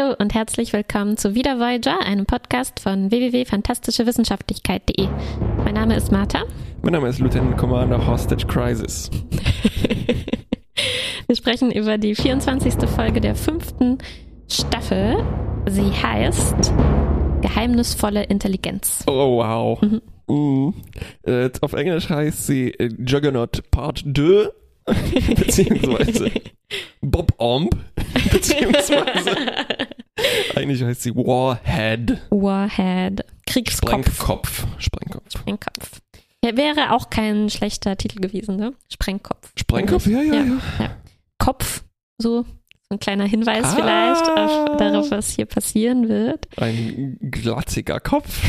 Hallo und herzlich willkommen zu Wieder Voyager, einem Podcast von www.fantastischewissenschaftlichkeit.de. Mein Name ist Martha. Mein Name ist Lieutenant Commander Hostage Crisis. Wir sprechen über die 24. Folge der fünften Staffel. Sie heißt Geheimnisvolle Intelligenz. Oh, wow. Mhm. Mm. Äh, auf Englisch heißt sie äh, Juggernaut Part 2, beziehungsweise Bob Omb, beziehungsweise eigentlich heißt sie Warhead. Warhead. Kriegskopf. Sprengkopf. Sprengkopf. Sprengkopf. Ja, wäre auch kein schlechter Titel gewesen, ne? Sprengkopf. Sprengkopf, ja, ja, ja, ja. Kopf, so ein kleiner Hinweis ah. vielleicht auf, darauf, was hier passieren wird. Ein glatziger Kopf.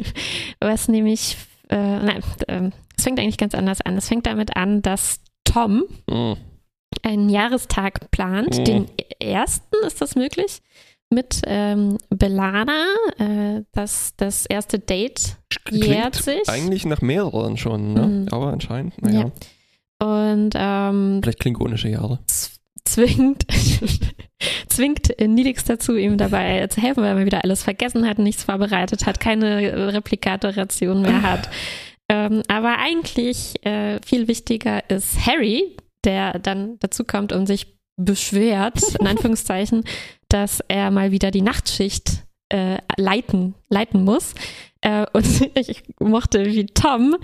was nämlich, äh, nein, äh, es fängt eigentlich ganz anders an. Es fängt damit an, dass Tom mm. einen Jahrestag plant, mm. den ersten, ist das möglich? Mit ähm, Belana, äh, das, das erste Date jährt sich. Eigentlich nach mehreren schon, ne? Mm. aber anscheinend, naja. Ja. Und ähm, vielleicht klingonische Jahre zwingt, zwingt Nilix dazu, ihm dabei zu helfen, weil er wieder alles vergessen hat, nichts vorbereitet hat, keine Replikatorration mehr hat. ähm, aber eigentlich äh, viel wichtiger ist Harry, der dann dazu kommt und sich beschwert, in Anführungszeichen, dass er mal wieder die Nachtschicht äh, leiten, leiten muss. Äh, und ich mochte, wie Tom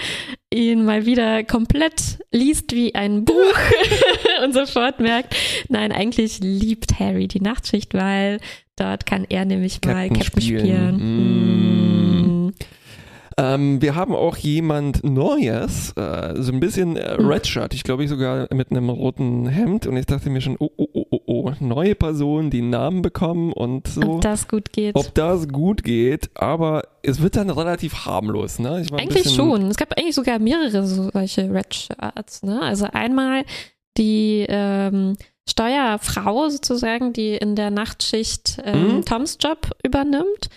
ihn mal wieder komplett liest wie ein Buch und sofort merkt, nein, eigentlich liebt Harry die Nachtschicht, weil dort kann er nämlich Captain mal Captain spielen. spielen. Mm. Ähm, wir haben auch jemand Neues, äh, so ein bisschen äh, hm. Redshirt, ich glaube ich sogar mit einem roten Hemd und ich dachte mir schon, oh, oh, oh, oh, oh, neue Personen, die Namen bekommen und so. Ob das gut geht. Ob das gut geht, aber es wird dann relativ harmlos, ne? eigentlich schon. Es gab eigentlich sogar mehrere solche Redshirts, ne? Also einmal die ähm, Steuerfrau sozusagen, die in der Nachtschicht ähm, mhm. Toms Job übernimmt.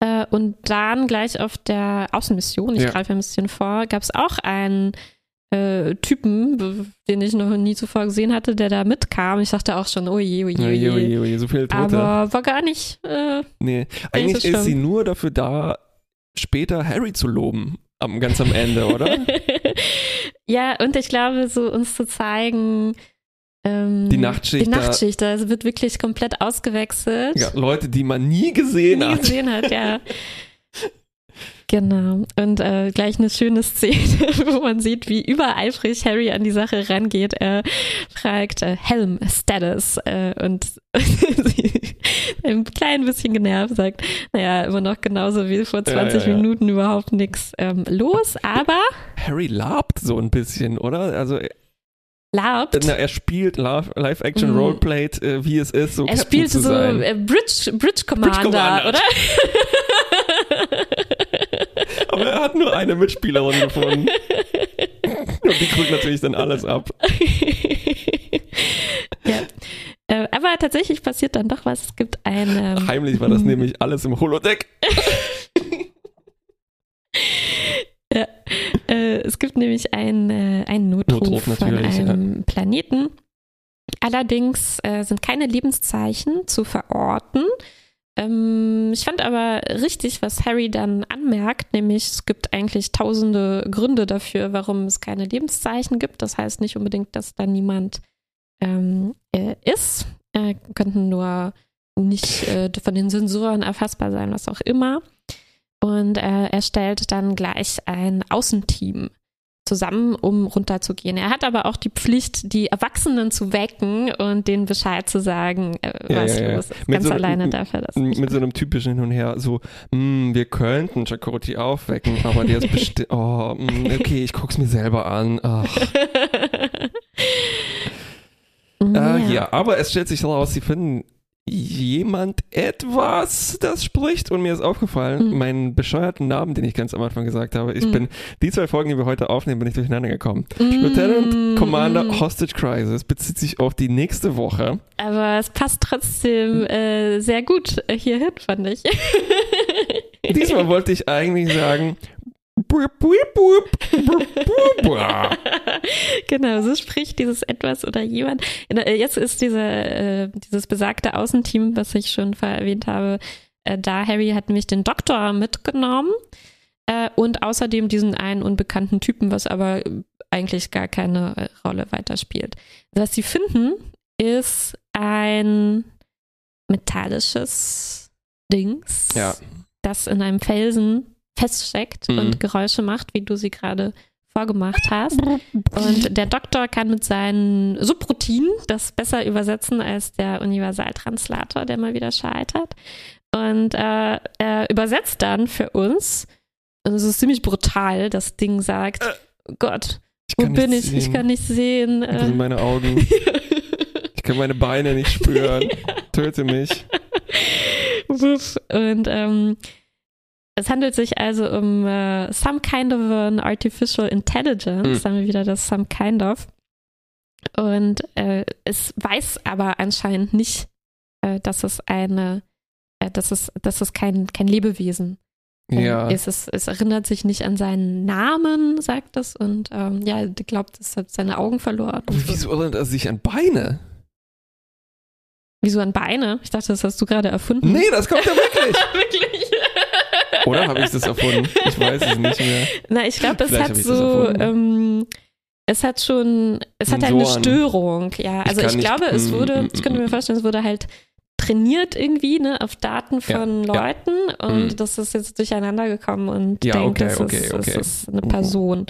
Äh, und dann gleich auf der Außenmission, ich ja. greife ein bisschen vor, gab es auch einen äh, Typen, den ich noch nie zuvor gesehen hatte, der da mitkam. Ich dachte auch schon, oh je, oh je, oh je. Oh je, oh je so viele Tote. Aber war gar nicht. Äh, nee, eigentlich so ist sie nur dafür da, später Harry zu loben. Am, ganz am Ende, oder? ja, und ich glaube, so uns zu zeigen, ähm, die Nachtschicht. Die Nachtschicht, da also wird wirklich komplett ausgewechselt. Ja, Leute, die man nie gesehen nie hat. Nie gesehen hat, ja. Genau. Und äh, gleich eine schöne Szene, wo man sieht, wie übereifrig Harry an die Sache rangeht. Er fragt äh, Helm Status äh, und ein klein bisschen genervt sagt, naja, immer noch genauso wie vor 20 ja, ja, ja. Minuten überhaupt nichts ähm, los, aber Harry labt so ein bisschen, oder? Also Labt. Na, er spielt Live-Action mhm. Roleplayed, äh, wie es ist, so Er spielt so äh, Bridge, Bridge Commander, Bridge Commander. oder? Aber er hat nur eine Mitspielerin gefunden. Und die kriegt natürlich dann alles ab. ja. Äh, aber tatsächlich passiert dann doch was. Es gibt eine. Heimlich war das nämlich alles im Holodeck. ja. Äh, es gibt nämlich einen, äh, einen Notruf, Notruf von einem ja. Planeten. Allerdings äh, sind keine Lebenszeichen zu verorten. Ähm, ich fand aber richtig, was Harry dann anmerkt, nämlich es gibt eigentlich tausende Gründe dafür, warum es keine Lebenszeichen gibt. Das heißt nicht unbedingt, dass da niemand ähm, äh, ist. Äh, könnten nur nicht äh, von den Sensoren erfassbar sein, was auch immer. Und äh, er stellt dann gleich ein Außenteam zusammen, um runterzugehen. Er hat aber auch die Pflicht, die Erwachsenen zu wecken und denen Bescheid zu sagen, äh, was ja, ja, los ist. Ganz so, alleine darf er das. Mit so einem typischen Hin und Her, so, hm, wir könnten Chakoti aufwecken, aber der ist bestimmt, oh, mh, hm, okay, ich guck's mir selber an. Ach. ja. Äh, ja, aber es stellt sich heraus, sie finden jemand etwas, das spricht. Und mir ist aufgefallen, mhm. meinen bescheuerten Namen, den ich ganz am Anfang gesagt habe, ich mhm. bin, die zwei Folgen, die wir heute aufnehmen, bin ich durcheinander gekommen. Mhm. Lieutenant Commander Hostage Crisis bezieht sich auf die nächste Woche. Aber es passt trotzdem äh, sehr gut hierhin, fand ich. Diesmal wollte ich eigentlich sagen, genau, so spricht dieses etwas oder jemand. Äh, jetzt ist diese, äh, dieses besagte Außenteam, was ich schon erwähnt habe, äh, da. Harry hat nämlich den Doktor mitgenommen äh, und außerdem diesen einen unbekannten Typen, was aber eigentlich gar keine äh, Rolle weiterspielt. Was sie finden, ist ein metallisches Dings, ja. das in einem Felsen feststeckt mhm. und Geräusche macht, wie du sie gerade vorgemacht hast. Und der Doktor kann mit seinen Subroutinen das besser übersetzen als der Universaltranslator, der mal wieder scheitert. Und äh, er übersetzt dann für uns, und es ist ziemlich brutal, das Ding sagt, äh, Gott, wo bin ich? Sehen. Ich kann nicht sehen. Das sind meine Augen. ich kann meine Beine nicht spüren. Töte mich. Und ähm, es handelt sich also um uh, some kind of an artificial intelligence, mhm. haben wir wieder das some kind of. Und äh, es weiß aber anscheinend nicht, äh, dass es eine, äh, dass es, dass es kein, kein Lebewesen äh, ja. ist. Es, es, erinnert sich nicht an seinen Namen, sagt es, und ähm, ja, glaubt, es hat seine Augen verloren. Und wieso erinnert er sich an Beine? Wieso an Beine? Ich dachte, das hast du gerade erfunden. Nee, das kommt ja wirklich. wirklich. Oder habe ich das erfunden? Ich weiß es nicht mehr. Na, ich glaube, es hat so, ähm, es hat schon, es hat halt eine Störung, ja. Also ich, ich glaube, nicht, es mm, wurde, mm, ich könnte mir mm, vorstellen, es wurde halt trainiert irgendwie, ne, auf Daten von ja, Leuten ja. und mhm. das ist jetzt durcheinander gekommen und ja, denkt, okay, es, okay, ist, okay. es ist eine Person.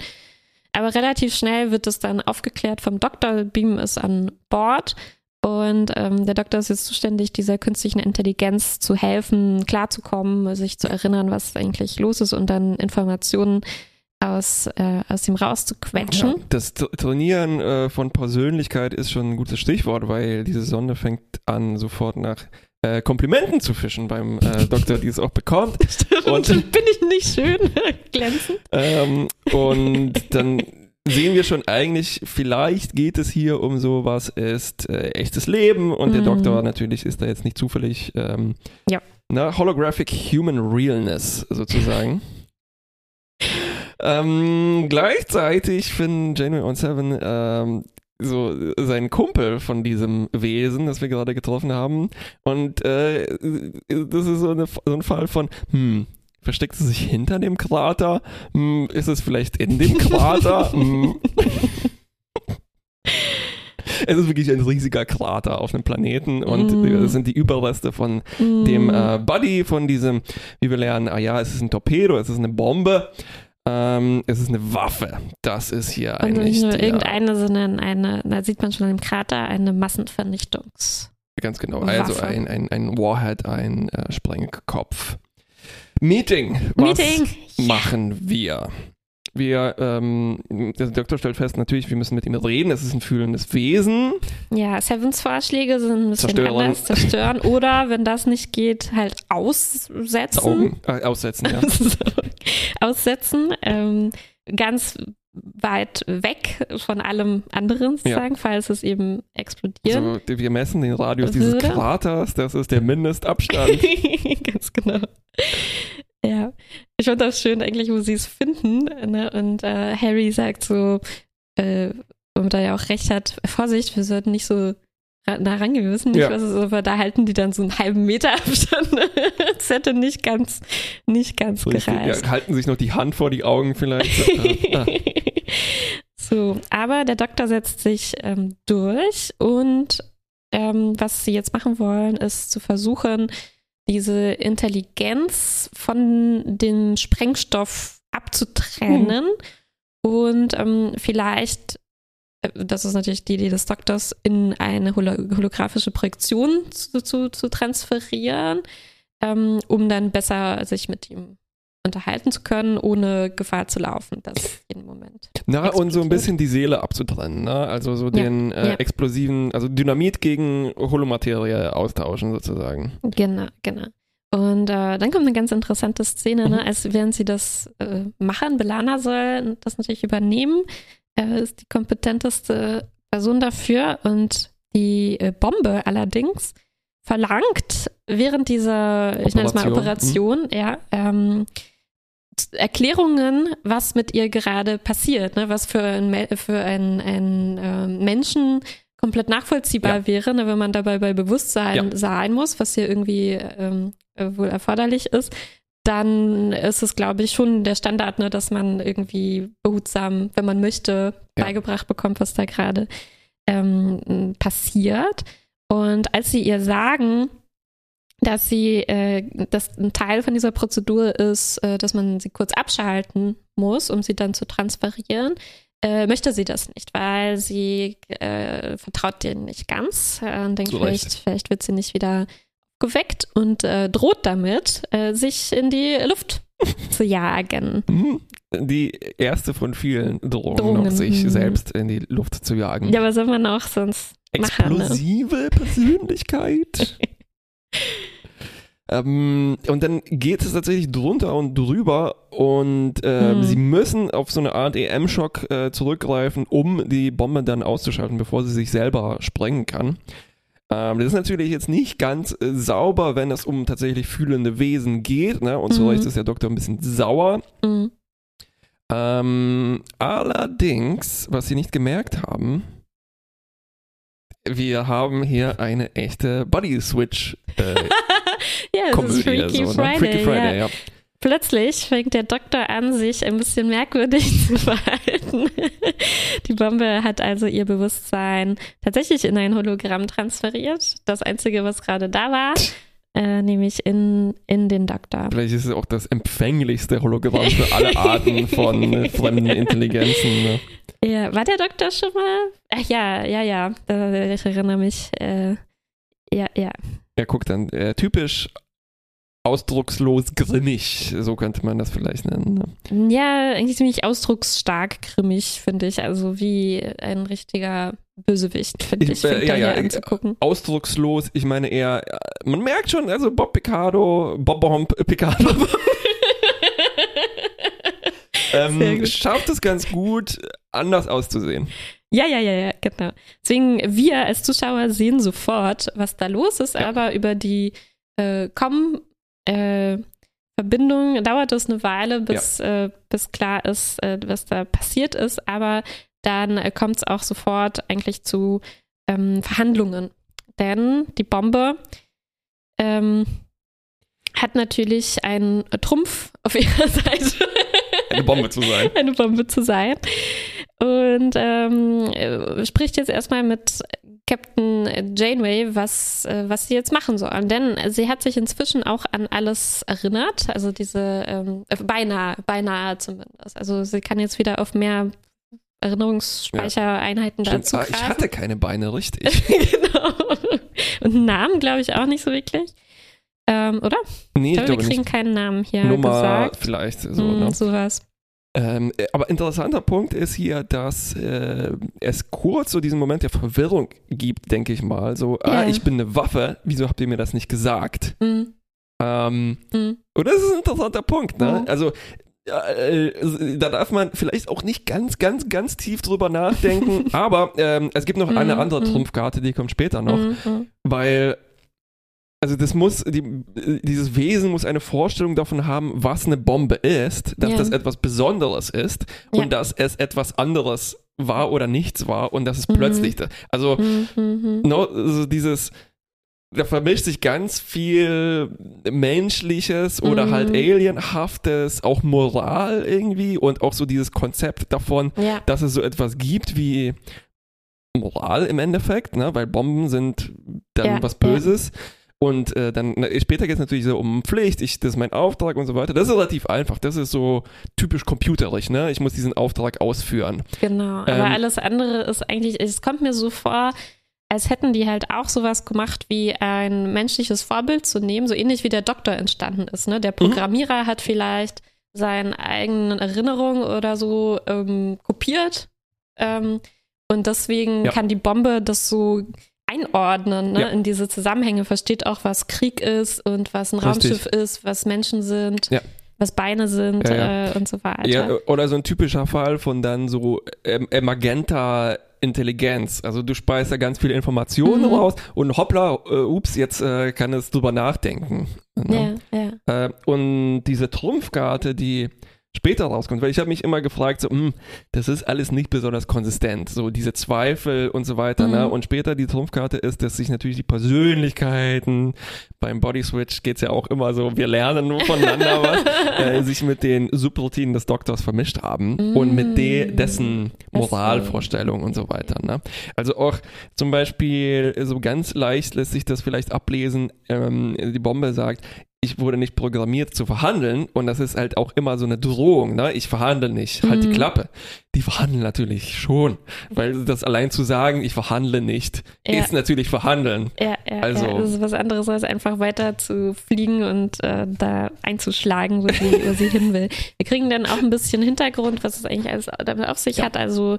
Aber relativ schnell wird es dann aufgeklärt vom Doktor, Beam ist an Bord und ähm, der Doktor ist jetzt zuständig, dieser künstlichen Intelligenz zu helfen, klarzukommen, sich zu erinnern, was eigentlich los ist und dann Informationen aus, äh, aus ihm rauszuquetschen. Ja, das Trainieren äh, von Persönlichkeit ist schon ein gutes Stichwort, weil diese Sonde fängt an, sofort nach äh, Komplimenten zu fischen beim äh, Doktor, die es auch bekommt. Stimmt, und bin ich nicht schön glänzend. Ähm, und dann sehen wir schon eigentlich, vielleicht geht es hier um so, was ist äh, echtes Leben und mm. der mhm. Doktor natürlich ist da jetzt nicht zufällig ähm, ja. na, Holographic Human Realness sozusagen. ähm, gleichzeitig finden Janeway on Seven ähm, so sein Kumpel von diesem Wesen, das wir gerade getroffen haben. Und äh, das ist so, eine, so ein Fall von, hm, Versteckt sie sich hinter dem Krater? Hm, ist es vielleicht in dem Krater? hm. Es ist wirklich ein riesiger Krater auf einem Planeten und mm. das sind die Überreste von mm. dem äh, Buddy, von diesem, wie wir lernen, ah ja, es ist ein Torpedo, es ist eine Bombe, ähm, es ist eine Waffe. Das ist hier und eigentlich. Nicht nur irgendeine, sondern eine, da sieht man schon im Krater, eine Massenvernichtungs. Ganz genau, also ein, ein, ein Warhead, ein äh, Sprengkopf. Meeting. Was Meeting. machen wir? Wir, ähm, der Doktor stellt fest, natürlich, wir müssen mit ihm reden. Es ist ein fühlendes Wesen. Ja, Sevens Vorschläge sind ein bisschen Zerstören. anders. Zerstören. Oder, wenn das nicht geht, halt aussetzen. Augen, äh, aussetzen, ja. aussetzen. Ähm, ganz weit weg von allem anderen sozusagen, ja. falls es eben explodiert. Also wir messen den Radius würde. dieses Kraters, das ist der Mindestabstand. Ganz genau. Ja, ich fand das schön eigentlich, wo sie es finden. Ne? Und äh, Harry sagt so, äh, und er ja auch recht hat, Vorsicht, wir sollten nicht so nah rangehen, wir wissen nicht, ja. was es ist, aber da halten die dann so einen halben Meter Abstand. das hätte nicht ganz, nicht ganz Richtig, gereicht. Ja, halten sich noch die Hand vor die Augen vielleicht. ah. So, aber der Doktor setzt sich ähm, durch und ähm, was sie jetzt machen wollen, ist zu versuchen, diese Intelligenz von dem Sprengstoff abzutrennen hm. und ähm, vielleicht das ist natürlich die Idee des Doktors, in eine holographische Projektion zu, zu, zu transferieren, ähm, um dann besser sich mit ihm unterhalten zu können, ohne Gefahr zu laufen, dass jeden Moment. Na, und so ein bisschen die Seele abzutrennen, ne? Also so den ja, äh, ja. explosiven, also Dynamit gegen Holomaterie austauschen sozusagen. Genau, genau. Und äh, dann kommt eine ganz interessante Szene, ne? Mhm. als während sie das äh, machen, Belana soll das natürlich übernehmen, er ist die kompetenteste Person dafür und die äh, Bombe allerdings verlangt während dieser, ich nenne es mal Operation, mhm. ja, ähm, Erklärungen, was mit ihr gerade passiert, ne? was für ein, für ein, ein äh, Menschen komplett nachvollziehbar ja. wäre, ne? wenn man dabei bei Bewusstsein ja. sein muss, was hier irgendwie ähm, äh, wohl erforderlich ist, dann ist es, glaube ich, schon der Standard, ne, dass man irgendwie behutsam, wenn man möchte, ja. beigebracht bekommt, was da gerade ähm, passiert. Und als sie ihr sagen, dass sie, äh, dass ein Teil von dieser Prozedur ist, äh, dass man sie kurz abschalten muss, um sie dann zu transferieren, äh, möchte sie das nicht, weil sie äh, vertraut denen nicht ganz äh, und denkt, vielleicht, vielleicht wird sie nicht wieder geweckt und äh, droht damit, sich in die Luft zu jagen. Mhm. Die erste von vielen Drohungen, Drohungen. noch sich mhm. selbst in die Luft zu jagen. Ja, was soll man auch sonst Explosive machen, ne? Persönlichkeit. ähm, und dann geht es tatsächlich drunter und drüber und äh, mhm. sie müssen auf so eine Art EM-Schock äh, zurückgreifen, um die Bombe dann auszuschalten, bevor sie sich selber sprengen kann. Ähm, das ist natürlich jetzt nicht ganz äh, sauber, wenn es um tatsächlich fühlende Wesen geht. Ne? Und mhm. so ist der Doktor ein bisschen sauer. Mhm. Ähm, allerdings, was sie nicht gemerkt haben, wir haben hier eine echte Body Switch äh, ja, Komödie. Freaky, so, ne? Freaky Friday. Ja. ja. Plötzlich fängt der Doktor an, sich ein bisschen merkwürdig zu verhalten. Die Bombe hat also ihr Bewusstsein tatsächlich in ein Hologramm transferiert. Das Einzige, was gerade da war, äh, nämlich in, in den Doktor. Vielleicht ist es auch das empfänglichste Hologramm für alle Arten von fremden Intelligenzen. Ne? Ja, war der Doktor schon mal? Ach ja, ja, ja. Ich erinnere mich. Äh, ja, ja. Ja, guck dann, äh, typisch ausdruckslos grimmig, so könnte man das vielleicht nennen. Ne? Ja, eigentlich ziemlich ausdrucksstark grimmig, finde ich. Also wie ein richtiger Bösewicht, finde ich, ich äh, ja, ja, anzugucken. Ausdruckslos, ich meine eher, man merkt schon, also Bob Picardo, Bob Bomb Picardo. ähm, schafft es ganz gut, anders auszusehen. Ja, ja, ja, ja, genau. Deswegen, wir als Zuschauer sehen sofort, was da los ist, ja. aber über die äh, kommen äh, Verbindung dauert es eine Weile, bis, ja. äh, bis klar ist, äh, was da passiert ist, aber dann äh, kommt es auch sofort eigentlich zu ähm, Verhandlungen. Denn die Bombe ähm, hat natürlich einen Trumpf auf ihrer Seite. Eine Bombe zu sein. Eine Bombe zu sein. Und ähm, äh, spricht jetzt erstmal mit Captain Janeway, was, äh, was sie jetzt machen soll. Denn sie hat sich inzwischen auch an alles erinnert, also diese ähm, äh, beinahe, beinahe zumindest. Also sie kann jetzt wieder auf mehr Erinnerungsspeichereinheiten ja. dazu greifen. Ich hatte keine Beine, richtig. genau. Und einen Namen glaube ich auch nicht so wirklich. Ähm, oder? Nee, ich glaube, wir kriegen nicht. keinen Namen hier Nummer gesagt. vielleicht so, mm, ne? Sowas. Ähm, äh, aber interessanter Punkt ist hier, dass äh, es kurz so diesen Moment der Verwirrung gibt, denke ich mal. So, yeah. ah, ich bin eine Waffe, wieso habt ihr mir das nicht gesagt? Mm. Ähm, mm. Und das ist ein interessanter Punkt, ne? Mm. Also, äh, da darf man vielleicht auch nicht ganz, ganz, ganz tief drüber nachdenken, aber ähm, es gibt noch eine mm, andere mm. Trumpfkarte, die kommt später noch, mm, weil also das muss, die, dieses Wesen muss eine Vorstellung davon haben, was eine Bombe ist, dass ja. das etwas Besonderes ist ja. und dass es etwas anderes war oder nichts war und dass es mhm. plötzlich, also mhm. mhm. no, also dieses, da vermischt sich ganz viel Menschliches oder mhm. halt Alienhaftes, auch Moral irgendwie und auch so dieses Konzept davon, ja. dass es so etwas gibt wie Moral im Endeffekt, ne? weil Bomben sind dann was Böses. Und äh, dann na, später geht es natürlich so um Pflicht, ich, das ist mein Auftrag und so weiter. Das ist relativ einfach. Das ist so typisch computerig, ne? Ich muss diesen Auftrag ausführen. Genau, aber ähm, alles andere ist eigentlich, es kommt mir so vor, als hätten die halt auch sowas gemacht wie ein menschliches Vorbild zu nehmen, so ähnlich wie der Doktor entstanden ist. Ne? Der mhm. Programmierer mhm. hat vielleicht seine eigenen Erinnerungen oder so ähm, kopiert. Ähm, und deswegen ja. kann die Bombe das so einordnen ne, ja. in diese Zusammenhänge, versteht auch, was Krieg ist und was ein Richtig. Raumschiff ist, was Menschen sind. Ja. Was Beine sind ja, ja. Äh, und so weiter. Ja, oder so ein typischer Fall von dann so ähm, Magenta Intelligenz. Also du speist da ganz viele Informationen mhm. raus und hoppla, äh, ups, jetzt äh, kann es drüber nachdenken. Ne? Ja, ja. Äh, und diese Trumpfkarte, die später rauskommt, weil ich habe mich immer gefragt, so, mh, hm, das ist alles nicht besonders konsistent, so diese Zweifel und so weiter, ne? mhm. ne? Und später die Trumpfkarte ist, dass sich natürlich die Persönlichkeiten, beim Body Switch geht es ja auch immer so, wir lernen nur voneinander was, äh, sich mit den Subroutinen des Doktors vermischt haben mhm. und mit de dessen Moralvorstellungen und so weiter, ne? Also auch zum Beispiel so ganz leicht lässt sich das vielleicht ablesen, ähm, die Bombe sagt, ich wurde nicht programmiert zu verhandeln und das ist halt auch immer so eine Drohung, ne? Ich verhandle nicht, halt mhm. die Klappe. Die verhandeln natürlich schon, weil das allein zu sagen, ich verhandle nicht, ja. ist natürlich verhandeln. Ja, ja, also, ja. das ist was anderes als einfach weiter zu fliegen und äh, da einzuschlagen, wo sie, wo sie hin will. Wir kriegen dann auch ein bisschen Hintergrund, was es eigentlich alles damit auf sich ja. hat. Also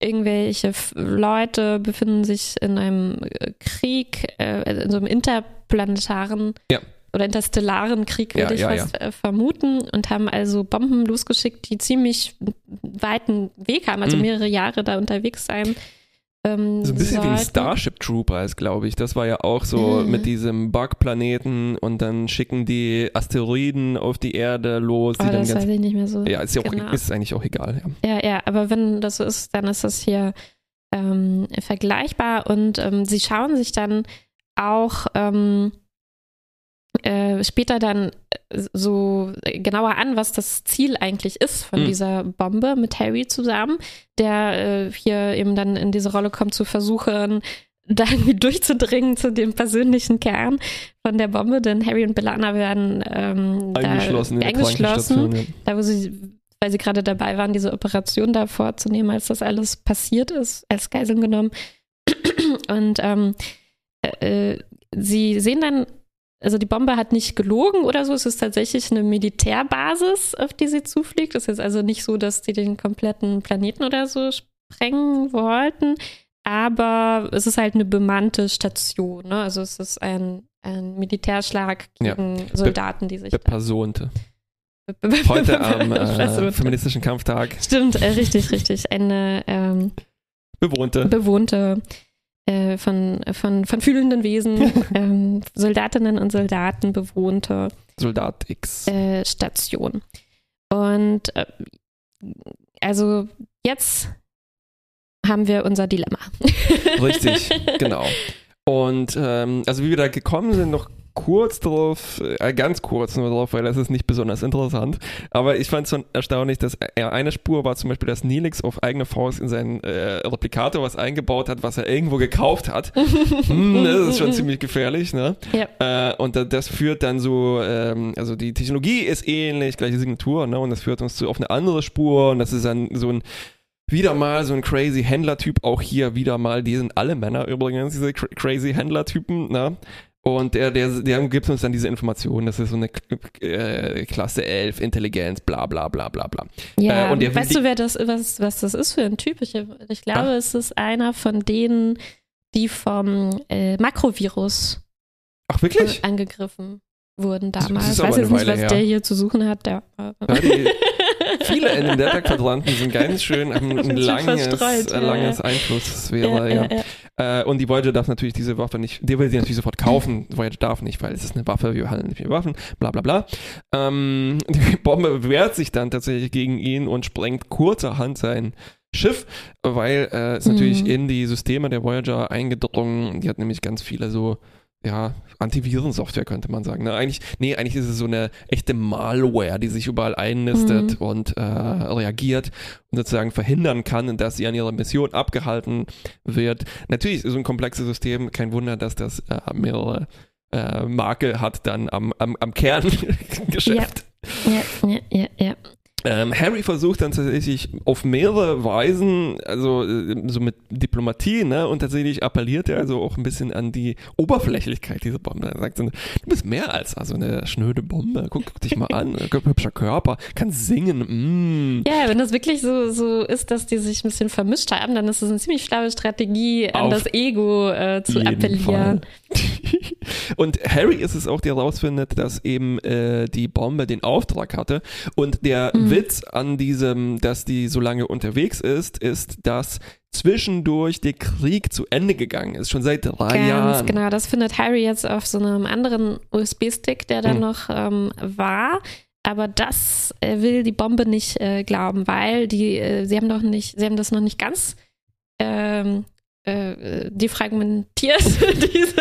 irgendwelche Leute befinden sich in einem äh, Krieg, äh, in so einem interplanetaren ja oder interstellaren Krieg, würde ja, ich ja, fast ja. Äh, vermuten, und haben also Bomben losgeschickt, die ziemlich weiten Weg haben, also mhm. mehrere Jahre da unterwegs sein. Ähm, so ein bisschen sollten. wie ein Starship Trooper ist, glaube ich. Das war ja auch so mhm. mit diesem Bug-Planeten und dann schicken die Asteroiden auf die Erde los. Oh, das weiß ich nicht mehr so. Ja, ist, ja auch, genau. ist eigentlich auch egal. Ja. ja, ja, aber wenn das so ist, dann ist das hier ähm, vergleichbar und ähm, sie schauen sich dann auch ähm, äh, später dann äh, so genauer an, was das Ziel eigentlich ist von mhm. dieser Bombe mit Harry zusammen, der äh, hier eben dann in diese Rolle kommt, zu versuchen, da irgendwie durchzudringen zu dem persönlichen Kern von der Bombe, denn Harry und Belana werden ähm, eingeschlossen, da, eingeschlossen ja. da wo sie, weil sie gerade dabei waren, diese Operation da vorzunehmen, als das alles passiert ist, als Geiseln genommen. Und ähm, äh, äh sie sehen dann also die Bombe hat nicht gelogen oder so, es ist tatsächlich eine Militärbasis, auf die sie zufliegt. Es ist also nicht so, dass die den kompletten Planeten oder so sprengen wollten, aber es ist halt eine bemannte Station. Ne? Also es ist ein, ein Militärschlag gegen ja. Soldaten, die sich. Bepersonte. Heute am äh, feministischen Kampftag. Stimmt, äh, richtig, richtig. Eine ähm, bewohnte. Bewohnte äh, von, von, von fühlenden Wesen, ähm, Soldatinnen und Soldaten bewohnte Soldat X äh, Station. Und äh, also jetzt haben wir unser Dilemma. Richtig, genau. Und ähm, also wie wir da gekommen sind, noch kurz drauf, äh, ganz kurz nur drauf, weil das ist nicht besonders interessant. Aber ich fand es schon erstaunlich, dass er eine Spur war zum Beispiel, dass Nelix auf eigene Faust in seinen äh, Replikator was eingebaut hat, was er irgendwo gekauft hat. hm, das ist schon ziemlich gefährlich, ne? Ja. Äh, und da, das führt dann so, ähm, also die Technologie ist ähnlich, gleiche Signatur, ne? Und das führt uns zu, auf eine andere Spur und das ist dann so ein wieder mal so ein crazy Händler-Typ, auch hier wieder mal, die sind alle Männer übrigens, diese crazy Händler-Typen, ne? Und der, der, der gibt uns dann diese Information, das ist so eine äh, Klasse 11, Intelligenz, bla bla bla bla bla. Ja, äh, und weißt du, wer das, was, was das ist für ein Typ? Ich, ich glaube, Ach. es ist einer von denen, die vom äh, Makrovirus Ach, wirklich? angegriffen wurden damals. Ich weiß jetzt nicht, was her. der hier zu suchen hat. Der, ja, die, viele in den Delta-Quadranten sind ganz schön, haben ein langes, äh, langes Einflusssphäre. Ja, ja. Äh, und die Voyager darf natürlich diese Waffe nicht, die will sie natürlich sofort kaufen. Voyager darf nicht, weil es ist eine Waffe, wir handeln nicht mit Waffen, bla bla bla. Ähm, die Bombe wehrt sich dann tatsächlich gegen ihn und sprengt kurzerhand sein Schiff, weil äh, es mhm. natürlich in die Systeme der Voyager eingedrungen. Die hat nämlich ganz viele so ja, Antivirensoftware könnte man sagen. Ne? Eigentlich, nee, eigentlich ist es so eine echte Malware, die sich überall einnistet mhm. und äh, reagiert und sozusagen verhindern kann, dass sie an ihrer Mission abgehalten wird. Natürlich ist so ein komplexes System, kein Wunder, dass das äh, mehrere äh, Makel hat dann am, am, am Kerngeschäft. Ja, ja, ja, ja. Ähm, Harry versucht dann tatsächlich auf mehrere Weisen, also äh, so mit Diplomatie, ne, und tatsächlich appelliert er also auch ein bisschen an die Oberflächlichkeit dieser Bombe. Er sagt du bist mehr als also eine schnöde Bombe. Guck, guck dich mal an, hübscher Körper, kann singen. Mm. Ja, wenn das wirklich so, so ist, dass die sich ein bisschen vermischt haben, dann ist es eine ziemlich schlaue Strategie, an auf das Ego äh, zu appellieren. und Harry ist es auch, der herausfindet, dass eben äh, die Bombe den Auftrag hatte und der mhm. Witz an diesem, dass die so lange unterwegs ist, ist, dass zwischendurch der Krieg zu Ende gegangen ist, schon seit drei Ganz Jahren. Genau, das findet Harry jetzt auf so einem anderen USB-Stick, der da hm. noch ähm, war. Aber das äh, will die Bombe nicht äh, glauben, weil die, äh, sie haben doch nicht, sie haben das noch nicht ganz ähm, äh, defragmentiert, diese,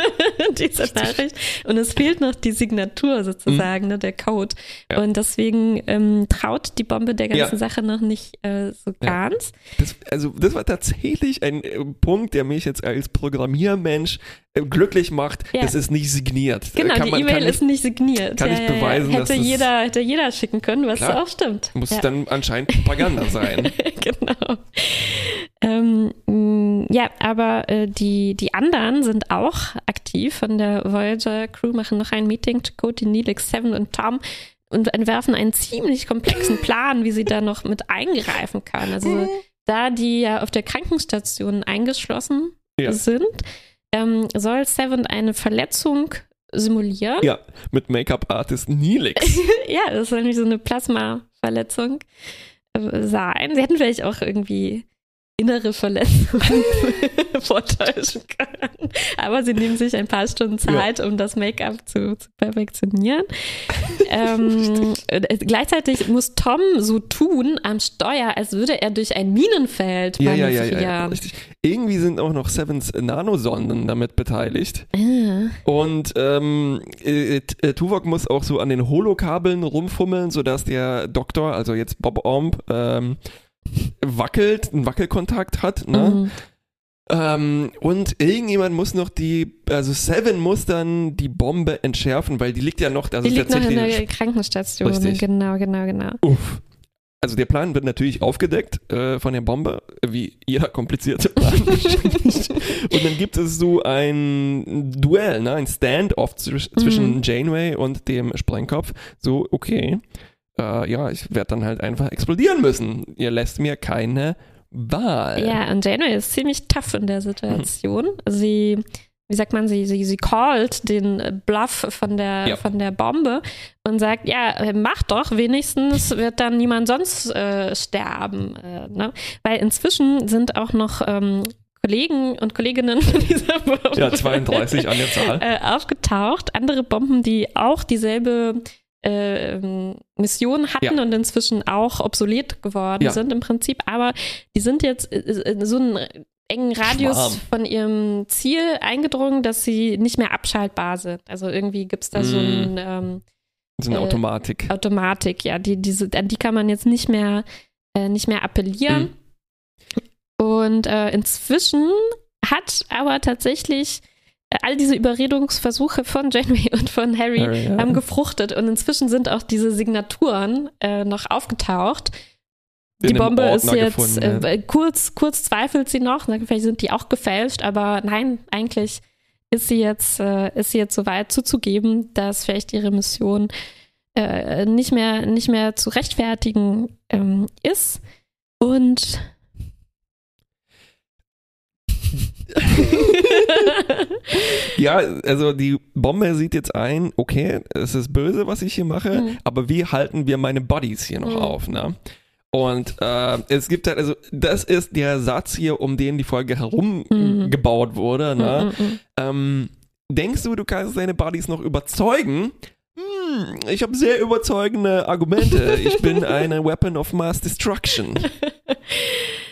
diese Nachricht. Und es fehlt noch die Signatur sozusagen, mhm. ne, der Code. Ja. Und deswegen ähm, traut die Bombe der ganzen ja. Sache noch nicht äh, so ja. ganz. Das, also, das war tatsächlich ein äh, Punkt, der mich jetzt als Programmiermensch äh, glücklich macht, es ist nicht signiert. Genau, kann die E-Mail ist nicht signiert. Kann ich beweisen, hätte dass jeder, hätte jeder schicken können, was klar, auch stimmt. Muss dann anscheinend Propaganda sein. genau. Aber äh, die, die anderen sind auch aktiv von der Voyager Crew, machen noch ein Meeting, Chakotay, Neelix, Seven und Tom und entwerfen einen ziemlich komplexen Plan, wie sie da noch mit eingreifen kann. Also mhm. da die ja auf der Krankenstation eingeschlossen ja. sind, ähm, soll Seven eine Verletzung simulieren. Ja, mit Make-up-Artist Neelix. ja, das soll nämlich so eine Plasma-Verletzung äh, sein. Sie hätten vielleicht auch irgendwie innere Verletzungen vortäuschen können. Aber sie nehmen sich ein paar Stunden Zeit, ja. um das Make-up zu, zu perfektionieren. ähm, äh, gleichzeitig muss Tom so tun am Steuer, als würde er durch ein Minenfeld ja, ja, ja, ja, ja, richtig. Irgendwie sind auch noch Sevens Nanosonden damit beteiligt. Ah. Und ähm, äh, äh, Tuvok muss auch so an den Holokabeln rumfummeln, sodass der Doktor, also jetzt Bob Omb, ähm, wackelt, einen Wackelkontakt hat, ne? Mhm. Ähm, und irgendjemand muss noch die, also Seven muss dann die Bombe entschärfen, weil die liegt ja noch, also die liegt noch in der Krankenstation. Richtig. Genau, genau, genau. Uff. Also der Plan wird natürlich aufgedeckt äh, von der Bombe, wie jeder komplizierte Plan. und dann gibt es so ein Duell, ne, ein Standoff zwischen mhm. Janeway und dem Sprengkopf. So, okay, äh, ja, ich werde dann halt einfach explodieren müssen. Ihr lässt mir keine Wahl. Ja, und Janeway ist ziemlich tough in der Situation. Mhm. Sie, wie sagt man, sie, sie, sie callt den Bluff von der, ja. von der Bombe und sagt, ja, mach doch, wenigstens wird dann niemand sonst äh, sterben. Äh, ne? Weil inzwischen sind auch noch ähm, Kollegen und Kolleginnen dieser Bombe ja, 32 an der Zahl. Äh, aufgetaucht. Andere Bomben, die auch dieselbe äh, Missionen hatten ja. und inzwischen auch obsolet geworden ja. sind im Prinzip. Aber die sind jetzt in so einen engen Radius Schwarm. von ihrem Ziel eingedrungen, dass sie nicht mehr abschaltbar sind. Also irgendwie gibt es da mm. so ein ähm, so eine Automatik. Äh, Automatik, ja. Die, diese, an die kann man jetzt nicht mehr, äh, nicht mehr appellieren. Mm. Und äh, inzwischen hat aber tatsächlich all diese Überredungsversuche von Janeway und von Harry, Harry ja. haben gefruchtet und inzwischen sind auch diese Signaturen äh, noch aufgetaucht. In die Bombe ist jetzt gefunden, äh, kurz, kurz zweifelt sie noch, vielleicht sind die auch gefälscht, aber nein, eigentlich ist sie jetzt, äh, ist sie jetzt so weit zuzugeben, dass vielleicht ihre Mission äh, nicht mehr, nicht mehr zu rechtfertigen ähm, ist. Und ja, also die Bombe sieht jetzt ein, okay, es ist böse, was ich hier mache, mhm. aber wie halten wir meine Bodies hier noch mhm. auf, ne? Und äh, es gibt halt, also das ist der Satz hier, um den die Folge herum mhm. wurde, ne? Mhm, mhm, ähm, denkst du, du kannst deine Buddies noch überzeugen? Hm, ich habe sehr überzeugende Argumente. Ich bin eine Weapon of Mass Destruction.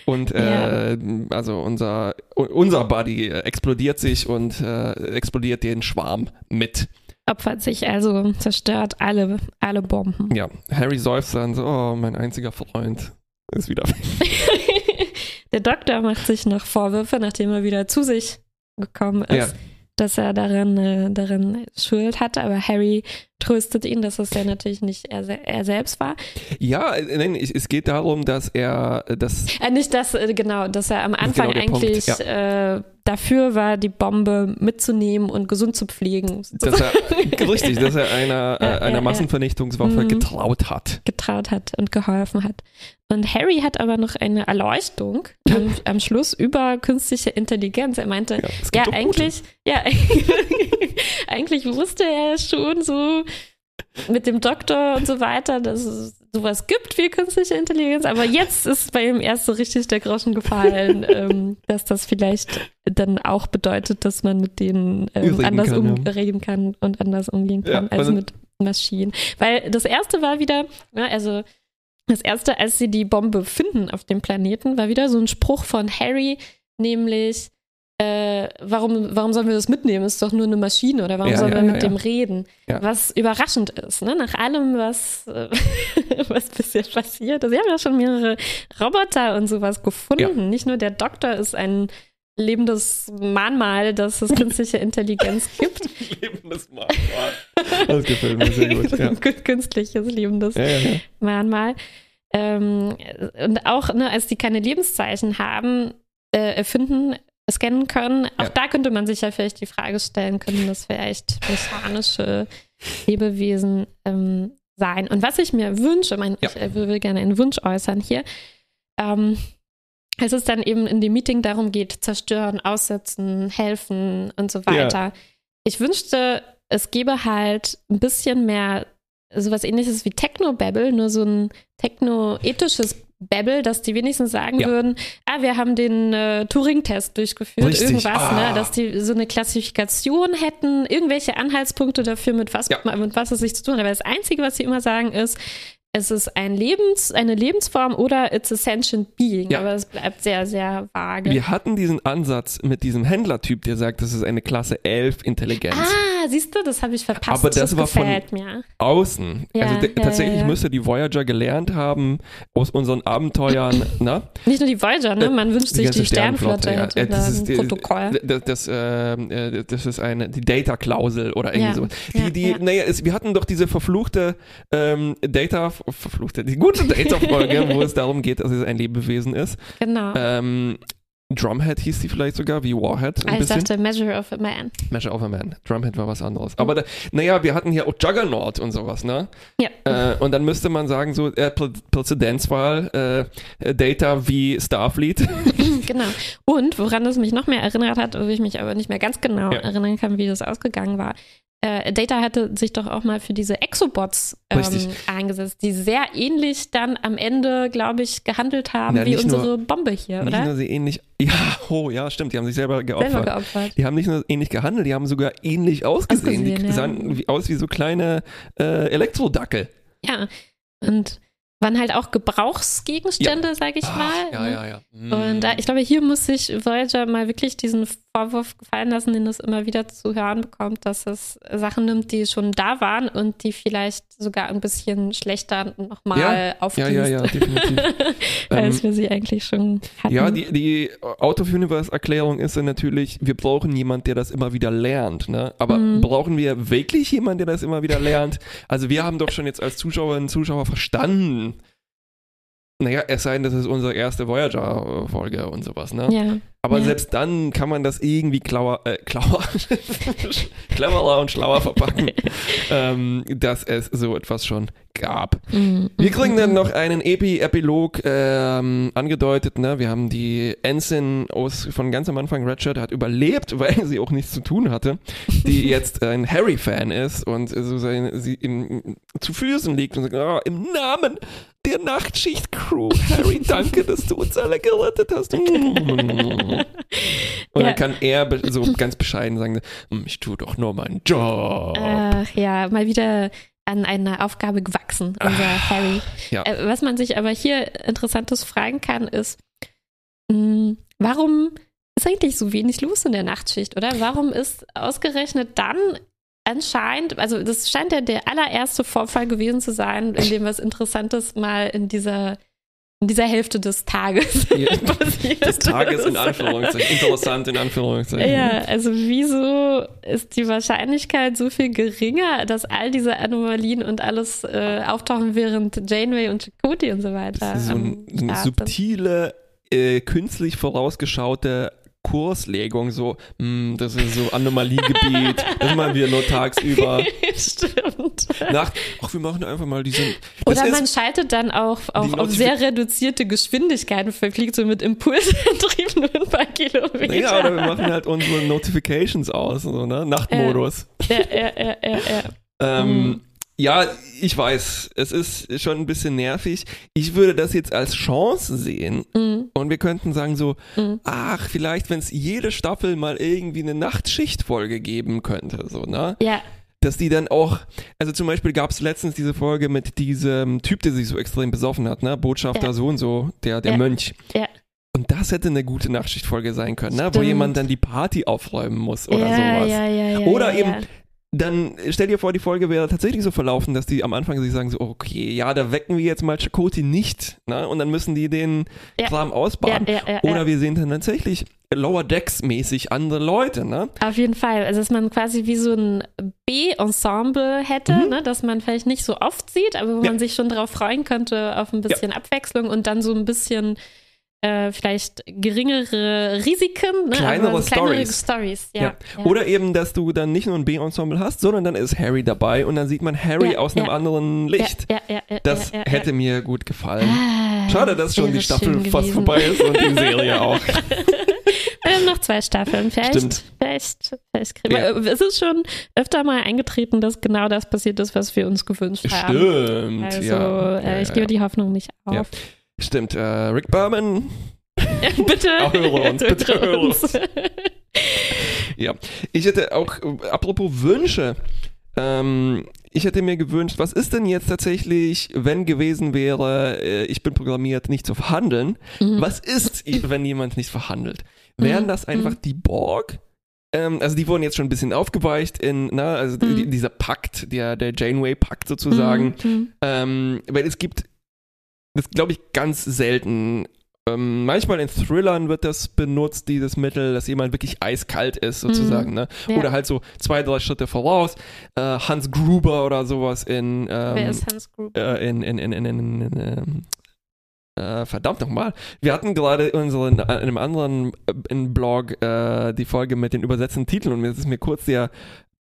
Und äh, ja. also unser, unser Buddy explodiert sich und äh, explodiert den Schwarm mit. Opfert sich also, zerstört alle, alle Bomben. Ja, Harry seufzt dann so, oh, mein einziger Freund ist wieder weg. Der Doktor macht sich noch Vorwürfe, nachdem er wieder zu sich gekommen ist. Ja dass er darin, äh, darin Schuld hatte, aber Harry tröstet ihn, dass es ja natürlich nicht er, er selbst war. Ja, nein, es geht darum, dass er das. Äh, nicht das, äh, genau, dass er am Anfang genau eigentlich ja. äh, dafür war, die Bombe mitzunehmen und gesund zu pflegen. Dass er, richtig, dass er einer, ja, äh, einer ja, Massenvernichtungswaffe mhm. getraut hat. Getraut hat und geholfen hat. Und Harry hat aber noch eine Erleuchtung am, am Schluss über künstliche Intelligenz. Er meinte, ja, ja eigentlich, ja, eigentlich wusste er schon so mit dem Doktor und so weiter, dass, sowas gibt wie künstliche Intelligenz, aber jetzt ist bei ihm erst so richtig der Groschen gefallen, ähm, dass das vielleicht dann auch bedeutet, dass man mit denen ähm, anders kann, umreden ja. kann und anders umgehen kann ja, als mit Maschinen. Weil das erste war wieder, ja, also das erste, als sie die Bombe finden auf dem Planeten, war wieder so ein Spruch von Harry, nämlich äh, warum, warum sollen wir das mitnehmen? Ist doch nur eine Maschine oder warum ja, sollen ja, wir mit ja, dem reden? Was überraschend ist, ne? nach allem, was, äh, was bisher passiert ist. Sie haben ja schon mehrere Roboter und sowas gefunden. Nicht nur der Doktor ist ein lebendes Mahnmal, dass es künstliche Intelligenz gibt. lebendes Mahnmal. Das gefällt mir sehr gut. Ja. Künstliches lebendes Mahnmal. Ähm, und auch, ne, als die keine Lebenszeichen haben, äh, erfinden, scannen können. Auch ja. da könnte man sich ja vielleicht die Frage stellen, können das vielleicht mechanische Lebewesen ähm, sein? Und was ich mir wünsche, mein, ja. ich will gerne einen Wunsch äußern hier, ähm, als es dann eben in dem Meeting darum geht, zerstören, aussetzen, helfen und so weiter. Ja. Ich wünschte, es gäbe halt ein bisschen mehr sowas ähnliches wie Techno-Babble, nur so ein techno-ethisches Babble, dass die wenigstens sagen ja. würden, ah, wir haben den äh, Turing-Test durchgeführt, Richtig. irgendwas, ne, ah. ne, dass die so eine Klassifikation hätten, irgendwelche Anhaltspunkte dafür, mit was, ja. mit was es sich zu tun hat. Aber das Einzige, was sie immer sagen, ist, es ist ein Lebens, eine Lebensform oder it's a sentient being, ja. aber es bleibt sehr, sehr vage. Wir hatten diesen Ansatz mit diesem Händlertyp, der sagt, das ist eine Klasse 11 Intelligenz. Ah, siehst du, das habe ich verpasst. Aber das, das war von mir. außen. Ja, also ja, tatsächlich müsste die Voyager gelernt haben aus unseren Abenteuern. na? Nicht nur die Voyager, ne? man wünscht sich die Sternflotte, Sternflotte ja. das ist, Protokoll. Das, das, äh, das, ist eine die Data-Klausel oder irgendwie so. Die, die, naja, es, wir hatten doch diese verfluchte ähm, Data verfluchte, die gute Data-Folge, wo es darum geht, dass es ein Lebewesen ist. Genau. Ähm, Drumhead hieß die vielleicht sogar, wie Warhead. Ein ich bisschen. dachte Measure of a Man. Measure of a Man. Drumhead war was anderes. Mhm. Aber da, naja, wir hatten hier auch Juggernaut und sowas, ne? Ja. Äh, und dann müsste man sagen, so äh, Präzedenzwahl, äh, Data wie Starfleet. genau. Und woran es mich noch mehr erinnert hat, wo ich mich aber nicht mehr ganz genau ja. erinnern kann, wie das ausgegangen war, äh, Data hatte sich doch auch mal für diese Exobots ähm, eingesetzt, die sehr ähnlich dann am Ende, glaube ich, gehandelt haben ja, wie unsere nur, Bombe hier, nicht oder? Nicht nur sie ähnlich, ja, oh, ja, stimmt, die haben sich selber geopfert. Selber geopfert. Die haben nicht nur ähnlich gehandelt, die haben sogar ähnlich ausgesehen. ausgesehen die ja. sahen wie, aus wie so kleine äh, Elektrodackel. Ja, und waren halt auch Gebrauchsgegenstände, ja. sag ich mal. Ach, ja, ja, ja. Mm. Und da, ich glaube, hier muss sich Voyager mal wirklich diesen Vorwurf gefallen lassen, den es immer wieder zu hören bekommt, dass es Sachen nimmt, die schon da waren und die vielleicht sogar ein bisschen schlechter nochmal ja, aufgießt. Ja, ja, ja, definitiv. Als ähm, wir sie eigentlich schon hatten. Ja, die, die Out of Universe-Erklärung ist dann natürlich, wir brauchen jemanden, der das immer wieder lernt. Ne? Aber mhm. brauchen wir wirklich jemanden, der das immer wieder lernt? Also wir haben doch schon jetzt als Zuschauerinnen und Zuschauer verstanden, naja, es sei denn, das ist unsere erste Voyager-Folge und sowas, ne? Ja. Aber ja. selbst dann kann man das irgendwie klauer, äh, klauer, cleverer und schlauer verpacken, ähm, dass es so etwas schon gab. Mhm. Wir kriegen dann noch einen Epi-Epilog ähm, angedeutet, ne? Wir haben die Ensign aus, von ganz am Anfang, Redshirt hat überlebt, weil sie auch nichts zu tun hatte, die jetzt ein Harry-Fan ist und so seine, sie ihm zu Füßen liegt und sagt, oh, im Namen der Nachtschicht-Crew, Harry, danke, dass du uns alle gerettet hast. Und ja. dann kann er so ganz bescheiden sagen, hm, ich tue doch nur meinen Job. Ach ja, mal wieder an einer Aufgabe gewachsen, unser Ach, Harry. Ja. Äh, was man sich aber hier Interessantes fragen kann, ist, mh, hm, warum ist eigentlich so wenig los in der Nachtschicht, oder? Warum ist ausgerechnet dann anscheinend, also das scheint ja der allererste Vorfall gewesen zu sein, in dem was Interessantes mal in dieser in dieser Hälfte des Tages ja, passiert. Des Tages in Anführungszeichen. Interessant in Anführungszeichen. Ja, also wieso ist die Wahrscheinlichkeit so viel geringer, dass all diese Anomalien und alles äh, auftauchen, während Janeway und Chakotay und so weiter. Das ist so ein, eine subtile, äh, künstlich vorausgeschaute Kurslegung, so, mh, hm, das ist so Anomaliegebiet, das machen wir nur tagsüber. Stimmt. Nacht, ach, wir machen einfach mal diese. Oder man schaltet dann auch, auch auf sehr reduzierte Geschwindigkeiten, verfliegt so mit Impulsantrieb nur ein paar Kilometer. Ja, oder wir machen halt unsere Notifications aus, so, ne? Nachtmodus. Ja, ja, ja, ja, ja. ähm, mhm. Ja, ich weiß, es ist schon ein bisschen nervig. Ich würde das jetzt als Chance sehen mhm. und wir könnten sagen so, mhm. ach, vielleicht, wenn es jede Staffel mal irgendwie eine Nachtschichtfolge geben könnte, so, ne? Ja dass die dann auch, also zum Beispiel gab es letztens diese Folge mit diesem Typ, der sich so extrem besoffen hat, ne? Botschafter ja. so und so, der, der ja. Mönch. Ja. Und das hätte eine gute Nachtschichtfolge sein können, ne? wo jemand dann die Party aufräumen muss oder ja, sowas. Ja, ja, oder eben, dann stell dir vor, die Folge wäre tatsächlich so verlaufen, dass die am Anfang sich sagen so, okay, ja, da wecken wir jetzt mal Chakoti nicht, ne? Und dann müssen die den ja. Kram ausbaden. Ja, ja, Oder wir sehen dann tatsächlich Lower Decks mäßig andere Leute, ne? Auf jeden Fall. Also dass man quasi wie so ein B-Ensemble hätte, mhm. ne? dass man vielleicht nicht so oft sieht, aber wo man sich schon darauf freuen könnte auf ein bisschen Abwechslung und dann so ein bisschen äh, vielleicht geringere Risiken, ne? kleinere, Stories. Ja. Ja. Ja. Oder eben, dass du dann nicht nur ein B-Ensemble hast, sondern dann ist Harry dabei und dann sieht man Harry aus einem anderen Licht. das hätte mir gut gefallen. Ah, Schade, dass schon die Staffel fast vorbei ist und die Serie auch. Wir haben noch zwei Staffeln. Vielleicht, Stimmt. vielleicht, vielleicht kriegen wir. Es ist schon öfter mal eingetreten, dass genau das passiert ist, was wir uns gewünscht haben. Stimmt. Also, ja. Äh, ich gebe die Hoffnung nicht auf. Stimmt, äh, Rick Berman. Bitte. Höre uns, bitte höre uns. ja, ich hätte auch, apropos Wünsche, ähm, ich hätte mir gewünscht, was ist denn jetzt tatsächlich, wenn gewesen wäre, äh, ich bin programmiert, nicht zu verhandeln? Mhm. Was ist, wenn jemand nicht verhandelt? Wären mhm. das einfach mhm. die Borg? Ähm, also die wurden jetzt schon ein bisschen aufgeweicht in, na, also mhm. dieser Pakt, der, der Janeway-Pakt sozusagen. Mhm. Ähm, weil es gibt das glaube ich ganz selten. Ähm, manchmal in Thrillern wird das benutzt, dieses Mittel, dass jemand wirklich eiskalt ist, sozusagen. Mhm. Ne? Ja. Oder halt so zwei, drei Schritte voraus. Äh, Hans Gruber oder sowas in. Ähm, Wer ist Hans Gruber? Äh, in, in, in, in, in, in, in ähm, äh, verdammt nochmal. Wir hatten gerade in, unseren, in einem anderen äh, Blog äh, die Folge mit den übersetzten Titeln und jetzt ist mir kurz der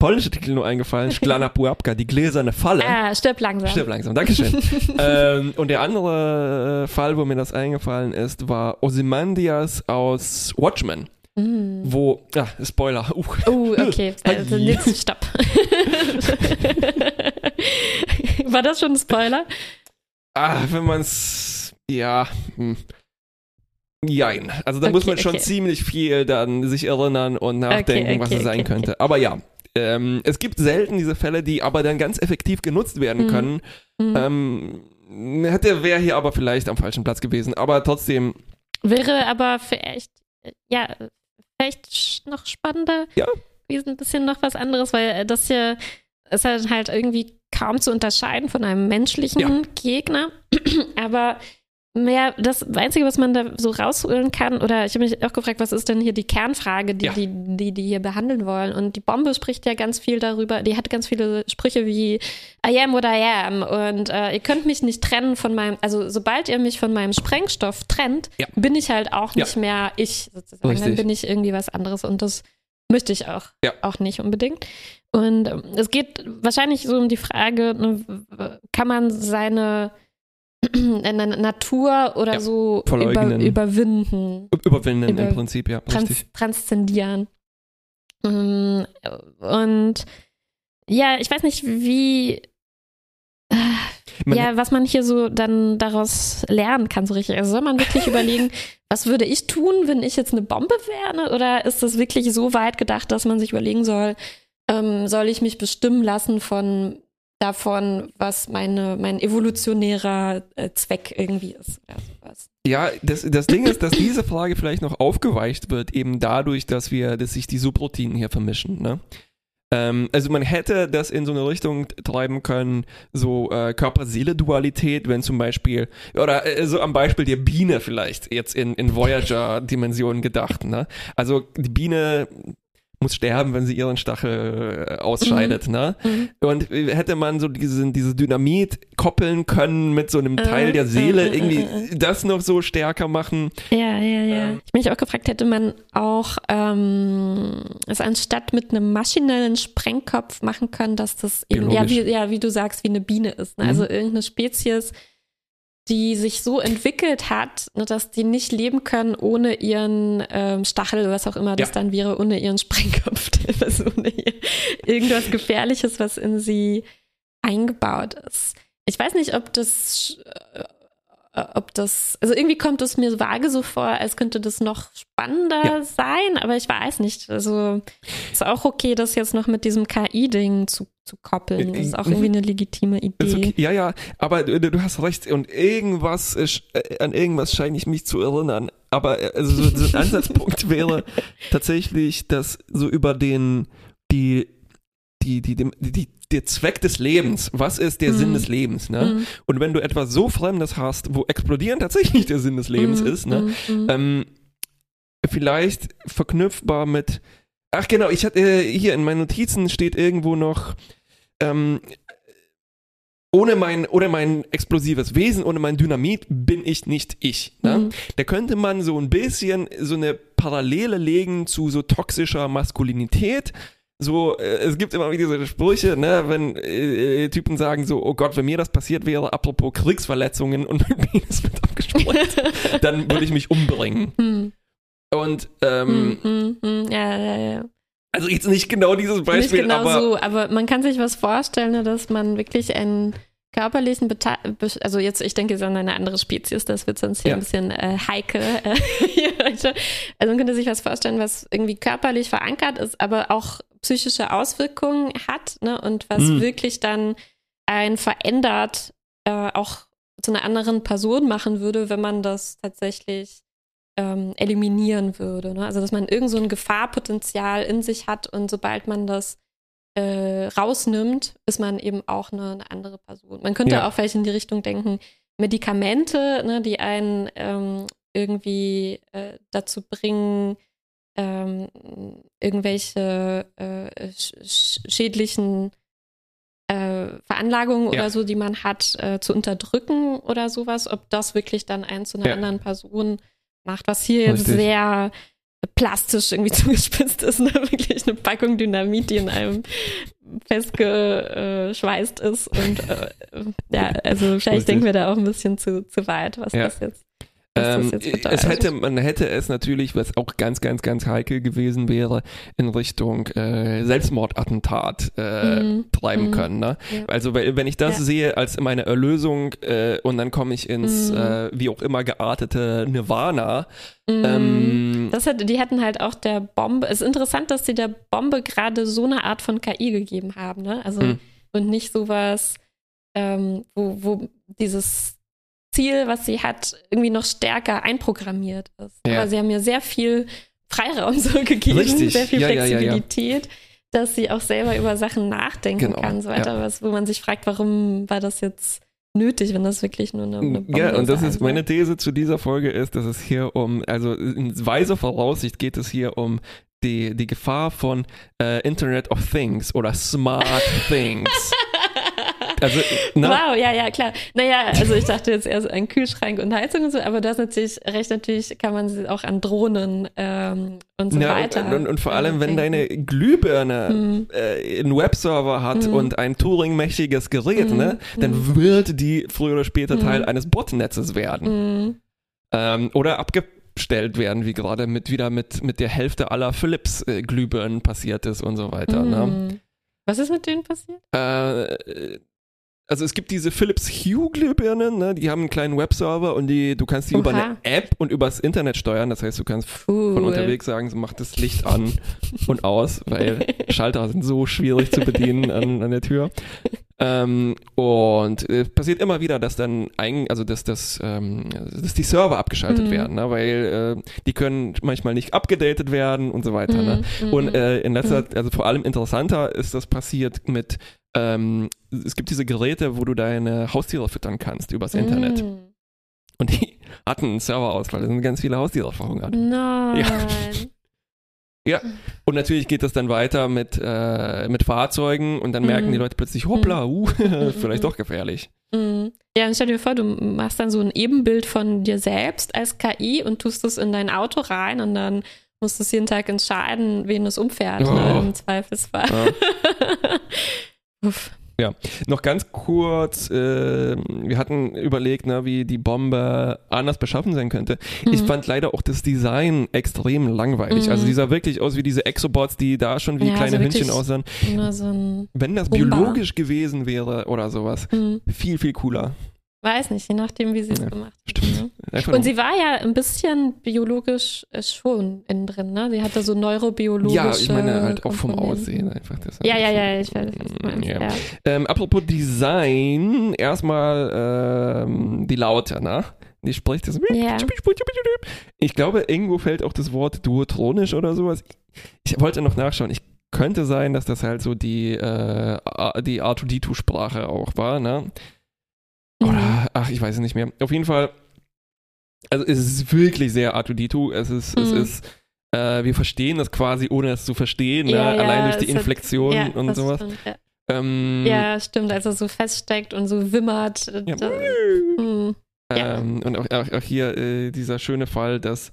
polnische Titel nur eingefallen. Szklana Pułapka, die gläserne Falle. Ah, stirb langsam. Stirb langsam, Dankeschön. ähm, und der andere äh, Fall, wo mir das eingefallen ist, war Ozymandias aus Watchmen. Mm. Wo, ja, ah, Spoiler. Uh, uh okay. Also, jetzt stopp. war das schon ein Spoiler? Ah, wenn man es, ja, hm. Jein. Also da okay, muss man schon okay. ziemlich viel dann sich erinnern und nachdenken, okay, was es sein könnte. Aber ja, ähm, es gibt selten diese Fälle, die aber dann ganz effektiv genutzt werden mhm. können. Mhm. Ähm, hätte wäre hier aber vielleicht am falschen Platz gewesen, aber trotzdem. Wäre aber vielleicht, ja, vielleicht noch spannender. Ja. Ein bisschen noch was anderes, weil das hier ist halt, halt irgendwie kaum zu unterscheiden von einem menschlichen ja. Gegner. aber mehr, das Einzige, was man da so rausholen kann, oder ich habe mich auch gefragt, was ist denn hier die Kernfrage, die, ja. die, die, die hier behandeln wollen? Und die Bombe spricht ja ganz viel darüber, die hat ganz viele Sprüche wie I am what I am und äh, ihr könnt mich nicht trennen von meinem, also sobald ihr mich von meinem Sprengstoff trennt, ja. bin ich halt auch nicht ja. mehr ich sozusagen, Richtig. dann bin ich irgendwie was anderes und das möchte ich auch, auch nicht unbedingt. Und ähm, es geht wahrscheinlich so um die Frage, ne, kann man seine Natur oder ja, so über, überwinden. Überwinden Über, im Prinzip, ja. Trans, transzendieren. Mm, und ja, ich weiß nicht, wie. Man ja, was man hier so dann daraus lernen kann, so richtig. Also soll man wirklich überlegen, was würde ich tun, wenn ich jetzt eine Bombe wäre? Oder ist das wirklich so weit gedacht, dass man sich überlegen soll, ähm, soll ich mich bestimmen lassen von davon, was meine, mein evolutionärer äh, Zweck irgendwie ist. Ja, das, das Ding ist, dass diese Frage vielleicht noch aufgeweicht wird, eben dadurch, dass wir, dass sich die Subroutinen hier vermischen, ne? Ähm, also man hätte das in so eine Richtung treiben können, so äh, Körper-Seele-Dualität, wenn zum Beispiel, oder äh, so am Beispiel der Biene vielleicht, jetzt in, in Voyager-Dimensionen gedacht, ne? Also die Biene muss sterben, wenn sie ihren Stachel äh, ausscheidet, mhm. ne? Mhm. Und hätte man so diesen, diese Dynamit koppeln können mit so einem Teil äh, der Seele, äh, irgendwie das noch so stärker machen. Ja, ja, ja. Ähm. Ich mich auch gefragt, hätte man auch ähm, es anstatt mit einem maschinellen Sprengkopf machen können, dass das eben, ja wie, ja, wie du sagst, wie eine Biene ist. Ne? Also mhm. irgendeine Spezies, die sich so entwickelt hat, ne, dass die nicht leben können ohne ihren ähm, Stachel, was auch immer das ja. dann wäre, ohne ihren Sprengkopf, also ohne ihr, irgendwas Gefährliches, was in sie eingebaut ist. Ich weiß nicht, ob das ob das, also irgendwie kommt es mir vage so vor, als könnte das noch spannender ja. sein, aber ich weiß nicht. Also ist auch okay, das jetzt noch mit diesem KI-Ding zu, zu koppeln. Das ist auch irgendwie eine legitime Idee. Okay. Ja, ja, aber du, du, hast recht und irgendwas, ist, äh, an irgendwas scheine ich mich zu erinnern. Aber äh, also so, so ein Ansatzpunkt wäre tatsächlich, dass so über den, die die, die, die, die, der Zweck des Lebens. Was ist der mhm. Sinn des Lebens? Ne? Mhm. Und wenn du etwas so Fremdes hast, wo explodieren tatsächlich der Sinn des Lebens mhm. ist, ne? Mhm. Mhm. Ähm, vielleicht verknüpfbar mit. Ach genau, ich hatte äh, hier in meinen Notizen steht irgendwo noch. Ähm, ohne mein, ohne mein explosives Wesen, ohne mein Dynamit bin ich nicht ich. Ne? Mhm. Da könnte man so ein bisschen so eine Parallele legen zu so toxischer Maskulinität, so, äh, es gibt immer wieder diese Sprüche, ne, wenn äh, Typen sagen so, oh Gott, wenn mir das passiert wäre, apropos Kriegsverletzungen und mein Penis wird abgesprengt, dann würde ich mich umbringen. Hm. Und, ähm, hm, hm, hm, ja, ja, ja. Also jetzt nicht genau dieses Beispiel, nicht genau aber, so, aber man kann sich was vorstellen, ne, dass man wirklich einen körperlichen Bete also jetzt, ich denke jetzt an eine andere Spezies, das wird sonst hier ja. ein bisschen äh, heikel. Äh, also man könnte sich was vorstellen, was irgendwie körperlich verankert ist, aber auch psychische Auswirkungen hat ne, und was mhm. wirklich dann ein verändert äh, auch zu einer anderen Person machen würde, wenn man das tatsächlich ähm, eliminieren würde. Ne? Also dass man irgend so ein Gefahrpotenzial in sich hat und sobald man das äh, rausnimmt, ist man eben auch eine, eine andere Person. Man könnte ja. auch vielleicht in die Richtung denken, Medikamente, ne, die einen ähm, irgendwie äh, dazu bringen, ähm, irgendwelche äh, sch schädlichen äh, Veranlagungen ja. oder so, die man hat, äh, zu unterdrücken oder sowas, ob das wirklich dann einen zu einer ja. anderen Person macht, was hier jetzt sehr plastisch irgendwie zugespitzt ist, ne? wirklich eine Packung Dynamit, die in einem festgeschweißt ist und äh, ja, also wahrscheinlich denken wir da auch ein bisschen zu, zu weit, was ja. das jetzt ähm, es hätte, man hätte es natürlich, was auch ganz, ganz, ganz heikel gewesen wäre, in Richtung äh, Selbstmordattentat äh, mhm. treiben mhm. können. Ne? Ja. Also wenn ich das ja. sehe als meine Erlösung äh, und dann komme ich ins äh, wie auch immer geartete Nirvana. Mhm. Ähm, das hat, die hätten halt auch der Bombe. Es ist interessant, dass sie der Bombe gerade so eine Art von KI gegeben haben, ne? Also mhm. und nicht sowas, ähm, wo, wo dieses Ziel, was sie hat, irgendwie noch stärker einprogrammiert ist. Ja. Aber sie haben mir sehr viel Freiraum so gegeben, Richtig. sehr viel ja, Flexibilität, ja, dass sie auch selber über Sachen nachdenken genau. kann, so weiter, was, wo man sich fragt, warum war das jetzt nötig, wenn das wirklich nur eine, eine Bombe Ja, und das ist meine These zu dieser Folge ist, dass es hier um, also in weiser Voraussicht geht es hier um die, die Gefahr von äh, Internet of Things oder Smart Things. Also, ne? Wow, ja, ja, klar. Naja, also ich dachte jetzt eher so an Kühlschrank und Heizung und so, aber das natürlich, recht natürlich kann man sie auch an Drohnen ähm, und so ja, weiter. Und, und, und, vor allem, wenn deine Glühbirne hm. äh, einen Webserver hat hm. und ein Turing-mächtiges Gerät, hm. ne, dann hm. wird die früher oder später Teil hm. eines Botnetzes werden. Hm. Ähm, oder abgestellt werden, wie gerade mit wieder mit, mit der Hälfte aller Philips-Glühbirnen äh, passiert ist und so weiter. Ne? Was ist mit denen passiert? Äh, also es gibt diese Philips Hue Glühbirnen, ne? die haben einen kleinen Webserver und die, du kannst die Oha. über eine App und übers Internet steuern. Das heißt, du kannst cool. von unterwegs sagen, so mach das Licht an und aus, weil Schalter sind so schwierig zu bedienen an, an der Tür. Ähm, und es äh, passiert immer wieder, dass dann ein, also dass, dass, ähm, dass die Server abgeschaltet mhm. werden, ne? weil äh, die können manchmal nicht abgedatet werden und so weiter. Ne? Mhm. Ne? Und äh, in letzter, mhm. also vor allem interessanter ist das passiert mit ähm, es gibt diese Geräte, wo du deine Haustiere füttern kannst übers Internet. Mm. Und die hatten einen Serverausfall, da sind ganz viele Haustiere verhungert. Nein. Ja. ja. Und natürlich geht das dann weiter mit, äh, mit Fahrzeugen und dann merken die Leute plötzlich, hoppla, uh, vielleicht doch gefährlich. Mm. Ja, und stell dir vor, du machst dann so ein Ebenbild von dir selbst als KI und tust es in dein Auto rein und dann musst du es jeden Tag entscheiden, wen es umfährt, oh. ne, im Zweifelsfall. Ja. Uff. Ja, noch ganz kurz, äh, wir hatten überlegt, na, wie die Bombe anders beschaffen sein könnte. Mhm. Ich fand leider auch das Design extrem langweilig. Also mhm. Also die sah wirklich aus wie diese Exobots, die da schon wie ja, kleine also Hündchen aussahen. So Wenn das Bomber. biologisch gewesen wäre oder sowas, mhm. viel, viel cooler. Weiß nicht, je nachdem, wie sie es ja, gemacht hat. Stimmt. Ne? Und sie war ja ein bisschen biologisch äh, schon innen drin, ne? Sie hatte so neurobiologische. Ja, ich meine halt auch vom Aussehen einfach. Das ja, ja, ja, ich weiß, was du meinst. Ja. Ja. Ähm, apropos Design, erstmal ähm, die Laute, ne? Die spricht das. Ja. Ich glaube, irgendwo fällt auch das Wort duotronisch oder sowas. Ich wollte noch nachschauen. Ich könnte sein, dass das halt so die, äh, die R2D2-Sprache auch war, ne? Oder, mhm. ach, ich weiß es nicht mehr. Auf jeden Fall, also es ist wirklich sehr R2D2. Es ist, mhm. es ist, äh, wir verstehen das quasi, ohne es zu verstehen, ja, ne? ja, allein durch die Inflexion hat, ja, und sowas. Stimmt, ja. Ähm, ja, stimmt, also so feststeckt und so wimmert. Ja. Da, hm. ähm, und auch, auch, auch hier äh, dieser schöne Fall, dass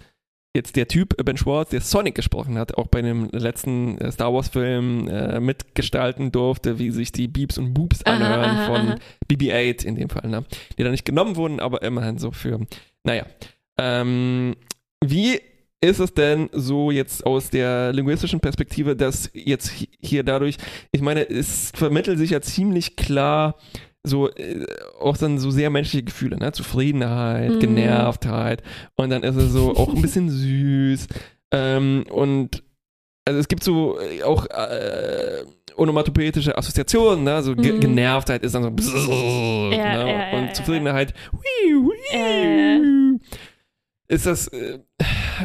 jetzt der Typ, Ben Schwartz, der Sonic gesprochen hat, auch bei dem letzten äh, Star Wars-Film äh, mitgestalten durfte, wie sich die Beeps und Boops anhören aha, aha, von BB-8 in dem Fall, ne? die da nicht genommen wurden, aber immerhin so für, naja. Ähm, wie ist es denn so jetzt aus der linguistischen Perspektive, dass jetzt hier dadurch, ich meine, es vermittelt sich ja ziemlich klar, so äh, auch dann so sehr menschliche Gefühle, ne? Zufriedenheit, mhm. Genervtheit und dann ist es so auch ein bisschen süß ähm, und also es gibt so äh, auch äh, onomatopoetische Assoziationen, ne? So mhm. Genervtheit ist dann so bzzz, ja, ne? ja, und ja, Zufriedenheit. Wii, wii. Ist das, äh,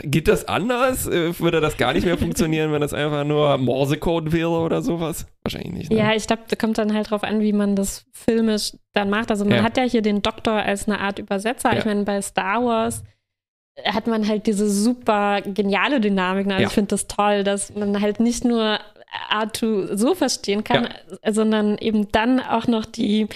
geht das anders? Äh, würde das gar nicht mehr funktionieren, wenn das einfach nur Morsecode wäre oder sowas? Wahrscheinlich nicht. Ne? Ja, ich glaube, da kommt dann halt drauf an, wie man das filmisch dann macht. Also man ja. hat ja hier den Doktor als eine Art Übersetzer. Ja. Ich meine, bei Star Wars hat man halt diese super geniale Dynamik. Also ja. ich finde das toll, dass man halt nicht nur R2 so verstehen kann, sondern eben dann auch noch die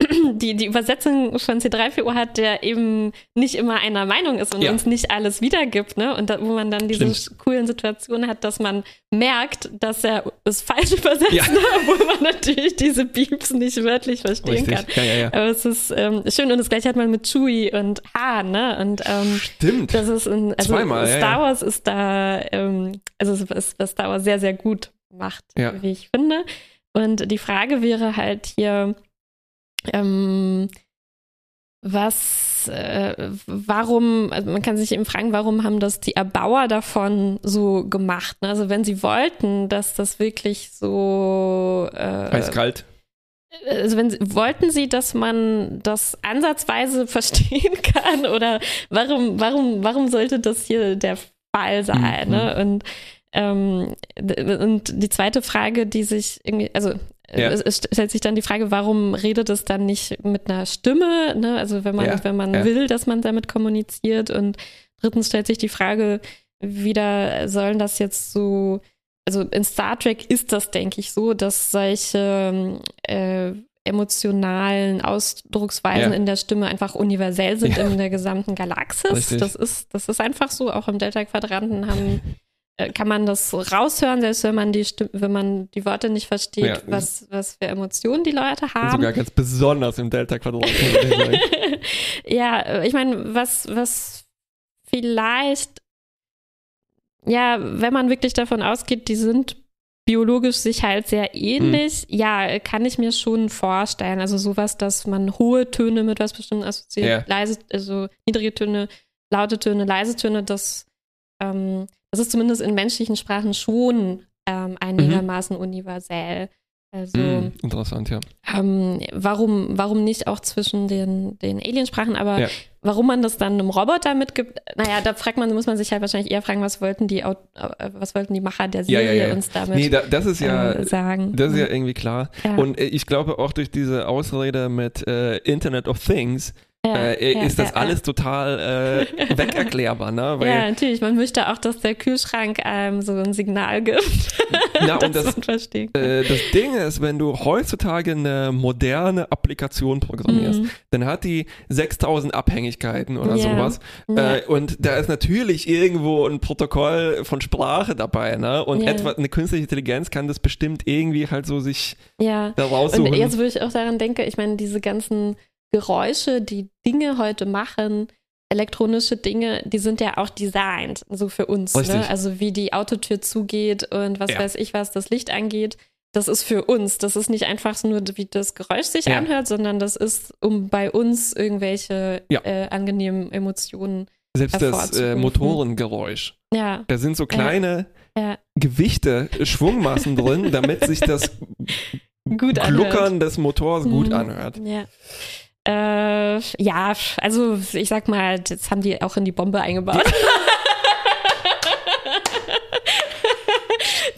die, die Übersetzung von C3PO hat, der eben nicht immer einer Meinung ist und ja. uns nicht alles wiedergibt, ne? Und da, wo man dann diese Stimmt. coolen Situationen hat, dass man merkt, dass er es falsch übersetzt, ja. ne? obwohl man natürlich diese Beeps nicht wörtlich verstehen Richtig. kann. Ja, ja, ja. Aber es ist ähm, schön und das gleiche hat man mit Chewie und Han, ne? Und ähm, Stimmt. Das ist ein, also Zweimal, Star Wars ist da, ähm, also was, was Star Wars sehr, sehr gut macht, wie ich finde. Und die Frage wäre halt hier, ähm, was, äh, warum, also man kann sich eben fragen, warum haben das die Erbauer davon so gemacht? Ne? Also wenn sie wollten, dass das wirklich so äh, eiskalt. Also wenn sie, wollten sie, dass man das ansatzweise verstehen kann oder warum, warum, warum sollte das hier der Fall sein? Mhm. Ne? Und ähm, und die zweite Frage, die sich irgendwie, also ja. es, stellt sich dann die Frage, warum redet es dann nicht mit einer Stimme? Ne? Also wenn man, ja. wenn man ja. will, dass man damit kommuniziert. Und drittens stellt sich die Frage, wieder sollen das jetzt so, also in Star Trek ist das, denke ich, so, dass solche äh, emotionalen Ausdrucksweisen in der Stimme einfach universell sind in der gesamten Galaxis. Das ist, das ist einfach so. Auch im Delta-Quadranten haben äh, kann man das raushören, selbst wenn man die Stimme, wenn man die Worte nicht versteht, ja. was, was für Emotionen die Leute haben. Sogar ganz besonders im Delta-Quadrat. ja, ich meine, was, was vielleicht, ja, wenn man wirklich davon ausgeht, die sind biologisch sich halt sehr ähnlich, hm. ja, kann ich mir schon vorstellen. Also sowas, dass man hohe Töne mit was bestimmt assoziiert, ja. leise, also niedrige Töne, laute Töne, leise Töne, das ähm, das ist zumindest in menschlichen Sprachen schon ähm, einigermaßen mhm. universell. Also, mm, interessant, ja. Ähm, warum, warum nicht auch zwischen den, den Aliensprachen, aber ja. warum man das dann einem Roboter mitgibt, naja, da fragt man, muss man sich halt wahrscheinlich eher fragen, was wollten die, äh, was wollten die Macher der Serie ja, ja, uns damit nee, da, das ist ja, äh, sagen. Das ist ja irgendwie klar. Und äh, ich glaube auch durch diese Ausrede mit äh, Internet of Things ja, äh, ja, ist das ja, alles total äh, wegerklärbar, ne? Weil, ja, natürlich. Man möchte auch, dass der Kühlschrank einem so ein Signal gibt. Na, und das, äh, das Ding ist, wenn du heutzutage eine moderne Applikation programmierst, mhm. dann hat die 6000 Abhängigkeiten oder sowas. Äh, und da ist natürlich irgendwo ein Protokoll von Sprache dabei, ne? Und etwa eine künstliche Intelligenz kann das bestimmt irgendwie halt so sich ja. da raussuchen. Und jetzt würde ich auch daran denken, ich meine, diese ganzen Geräusche, die Dinge heute machen, elektronische Dinge, die sind ja auch designt, so für uns. Ne? Also wie die Autotür zugeht und was ja. weiß ich, was das Licht angeht. Das ist für uns. Das ist nicht einfach nur, wie das Geräusch sich ja. anhört, sondern das ist, um bei uns irgendwelche ja. äh, angenehmen Emotionen Selbst das äh, Motorengeräusch. Ja. Da sind so kleine Gewichte, Schwungmassen drin, damit sich das Gluckern des Motors gut mhm. anhört. Ja. Äh, ja, also ich sag mal, jetzt haben die auch in die Bombe eingebaut.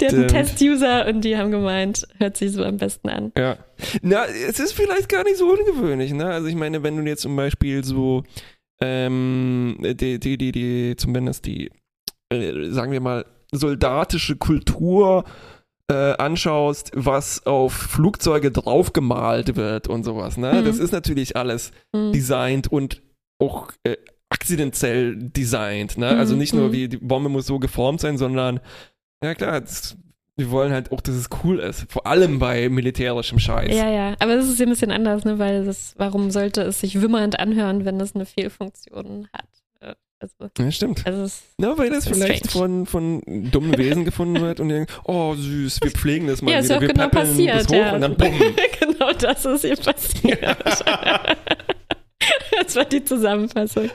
die hatten Test-User und die haben gemeint, hört sich so am besten an. Ja. Na, es ist vielleicht gar nicht so ungewöhnlich, ne? Also ich meine, wenn du jetzt zum Beispiel so ähm, die, die, die, die, zumindest die, äh, sagen wir mal, soldatische Kultur äh, anschaust, was auf Flugzeuge draufgemalt wird und sowas. Ne? Mhm. Das ist natürlich alles mhm. designt und auch äh, akzidentiell designt. Ne? Also mhm. Nicht nur, mhm. wie die Bombe muss so geformt sein, sondern, ja klar, das, wir wollen halt auch, dass es cool ist. Vor allem bei militärischem Scheiß. Ja, ja. Aber das ist ja ein bisschen anders, ne? weil das, warum sollte es sich wimmernd anhören, wenn das eine Fehlfunktion hat? Also, ja, stimmt. Also Na, weil das vielleicht von, von dummen Wesen gefunden wird und denken, oh süß, wir pflegen das mal ja, wieder. Ist auch wir genau passiert, das hoch ja. und dann bumm. genau das ist hier passiert. Ja. Das war die Zusammenfassung.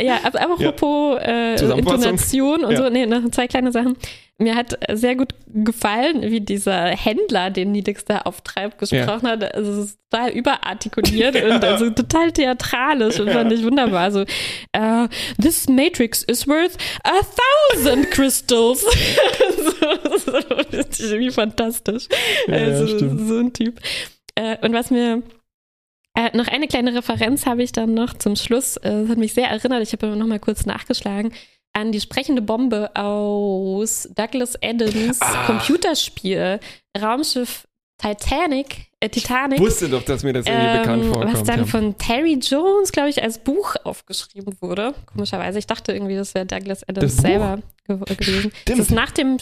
Ja, aber apropos ja. äh, Intonation und so, nee, noch zwei kleine Sachen. Mir hat sehr gut gefallen, wie dieser Händler, den Nidix da auftreibt, gesprochen ja. hat. Also es ist total überartikuliert ja. und also total theatralisch und fand ich wunderbar. So, uh, this matrix is worth a thousand crystals. so, so, das ist irgendwie fantastisch. also, so ein Typ. Uh, und was mir äh, noch eine kleine Referenz habe ich dann noch zum Schluss. Äh, das hat mich sehr erinnert. Ich habe noch mal kurz nachgeschlagen an die sprechende Bombe aus Douglas Adams ah. Computerspiel Raumschiff Titanic, äh, Titanic. Ich wusste doch, dass mir das irgendwie ähm, bekannt vorkommt. Was dann ja. von Terry Jones, glaube ich, als Buch aufgeschrieben wurde. Komischerweise. Ich dachte irgendwie, das wäre Douglas Adams selber ge gewesen. Stimmt. Das ist nach dem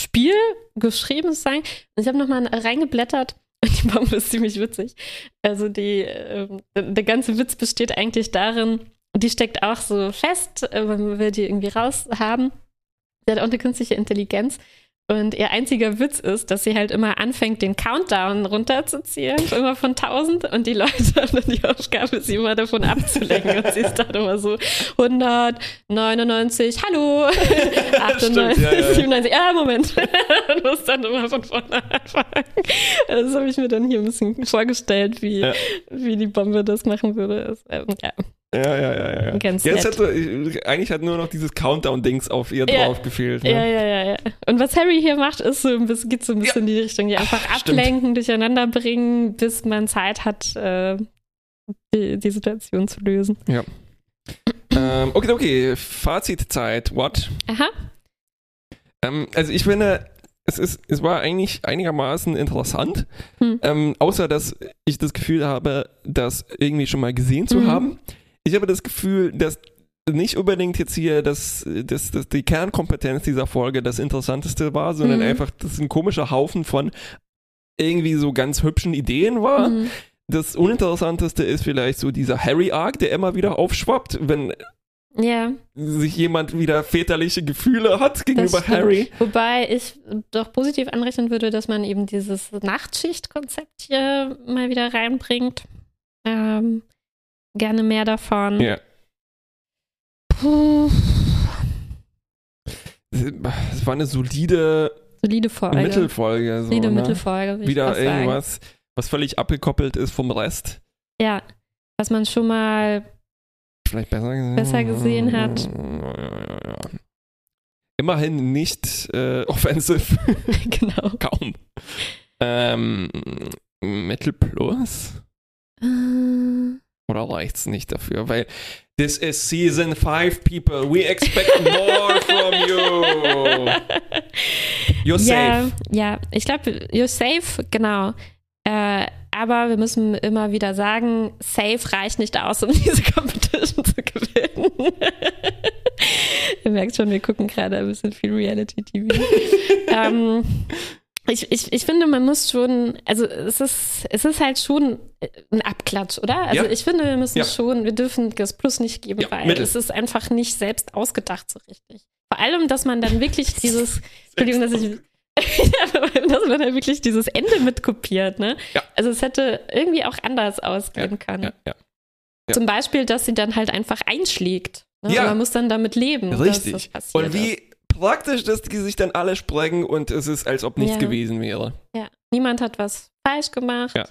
Spiel geschrieben sein. Und ich habe nochmal reingeblättert. Die Bombe ist ziemlich witzig. Also die, äh, der ganze Witz besteht eigentlich darin, die steckt auch so fest, äh, man will die irgendwie raushaben. Sie hat auch eine künstliche Intelligenz. Und ihr einziger Witz ist, dass sie halt immer anfängt, den Countdown runterzuzählen, immer von 1000. Und die Leute haben dann die Aufgabe, sie immer davon abzulenken. Und sie ist dann immer so 199, hallo, 98, Stimmt, ja, ja. 97, ja, Moment. und muss dann immer von vorne anfangen. Das habe ich mir dann hier ein bisschen vorgestellt, wie, ja. wie die Bombe das machen würde. Das, ähm, ja. Ja, ja, ja, ja. Ganz Jetzt hat so, eigentlich hat nur noch dieses Countdown-Dings auf ihr ja. drauf gefehlt. Ne? Ja, ja, ja, ja. Und was Harry hier macht, ist so ein bisschen, geht so ein bisschen ja. in die Richtung, die einfach Ach, ablenken, stimmt. durcheinander bringen, bis man Zeit hat, äh, die, die, Situation zu lösen. Ja. ähm, okay, okay. Fazitzeit. What? Aha. Ähm, also ich finde, es, ist, es war eigentlich einigermaßen interessant, hm. ähm, außer dass ich das Gefühl habe, das irgendwie schon mal gesehen zu mhm. haben ich habe das Gefühl, dass nicht unbedingt jetzt hier das, das, das, die Kernkompetenz dieser Folge das Interessanteste war, sondern mhm. einfach, dass ein komischer Haufen von irgendwie so ganz hübschen Ideen war. Mhm. Das Uninteressanteste ist vielleicht so dieser Harry-Arc, der immer wieder aufschwappt, wenn ja. sich jemand wieder väterliche Gefühle hat gegenüber Harry. Wobei ich doch positiv anrechnen würde, dass man eben dieses Nachtschicht-Konzept hier mal wieder reinbringt. Ähm, gerne mehr davon. Ja. Puh. Es war eine solide, solide Folge. Mittelfolge. So, solide ne? Mittelfolge. Wieder irgendwas, sagen. was völlig abgekoppelt ist vom Rest. Ja, was man schon mal vielleicht besser gesehen, besser gesehen hat. Immerhin nicht äh, offensive. genau. Kaum. Ähm, Metal Plus? Oder reicht's nicht dafür? Weil this is season 5, people. We expect more from you. You're safe. Ja, ich glaube, you're safe, genau. Äh, aber wir müssen immer wieder sagen, safe reicht nicht aus, um diese Competition zu gewinnen. Ihr merkt schon, wir gucken gerade ein bisschen viel Reality-TV. ähm, ich, ich, ich finde, man muss schon, also es ist, es ist halt schon ein Abklatsch, oder? Also ja. ich finde, wir müssen ja. schon, wir dürfen das Plus nicht geben, ja, weil Mittel. es ist einfach nicht selbst ausgedacht so richtig. Vor allem, dass man dann wirklich dieses, Entschuldigung, dass ich, dass man dann wirklich dieses Ende mitkopiert, ne? Ja. Also es hätte irgendwie auch anders ausgehen können. Zum Beispiel, dass sie dann halt einfach einschlägt. Ne? Ja. Man muss dann damit leben. Richtig. Und wie praktisch, dass die sich dann alle sprengen und es ist, als ob nichts ja. gewesen wäre. Ja. Niemand hat was falsch gemacht. Ja.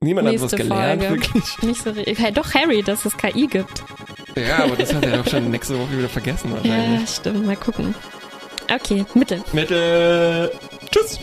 Niemand Nächste hat was gelernt, Folge. wirklich. Nicht so ja, doch Harry, dass es KI gibt. Ja, aber das hat er doch schon nächste Woche wieder vergessen wahrscheinlich. Ja, stimmt. Mal gucken. Okay, Mittel. Mittel. Tschüss.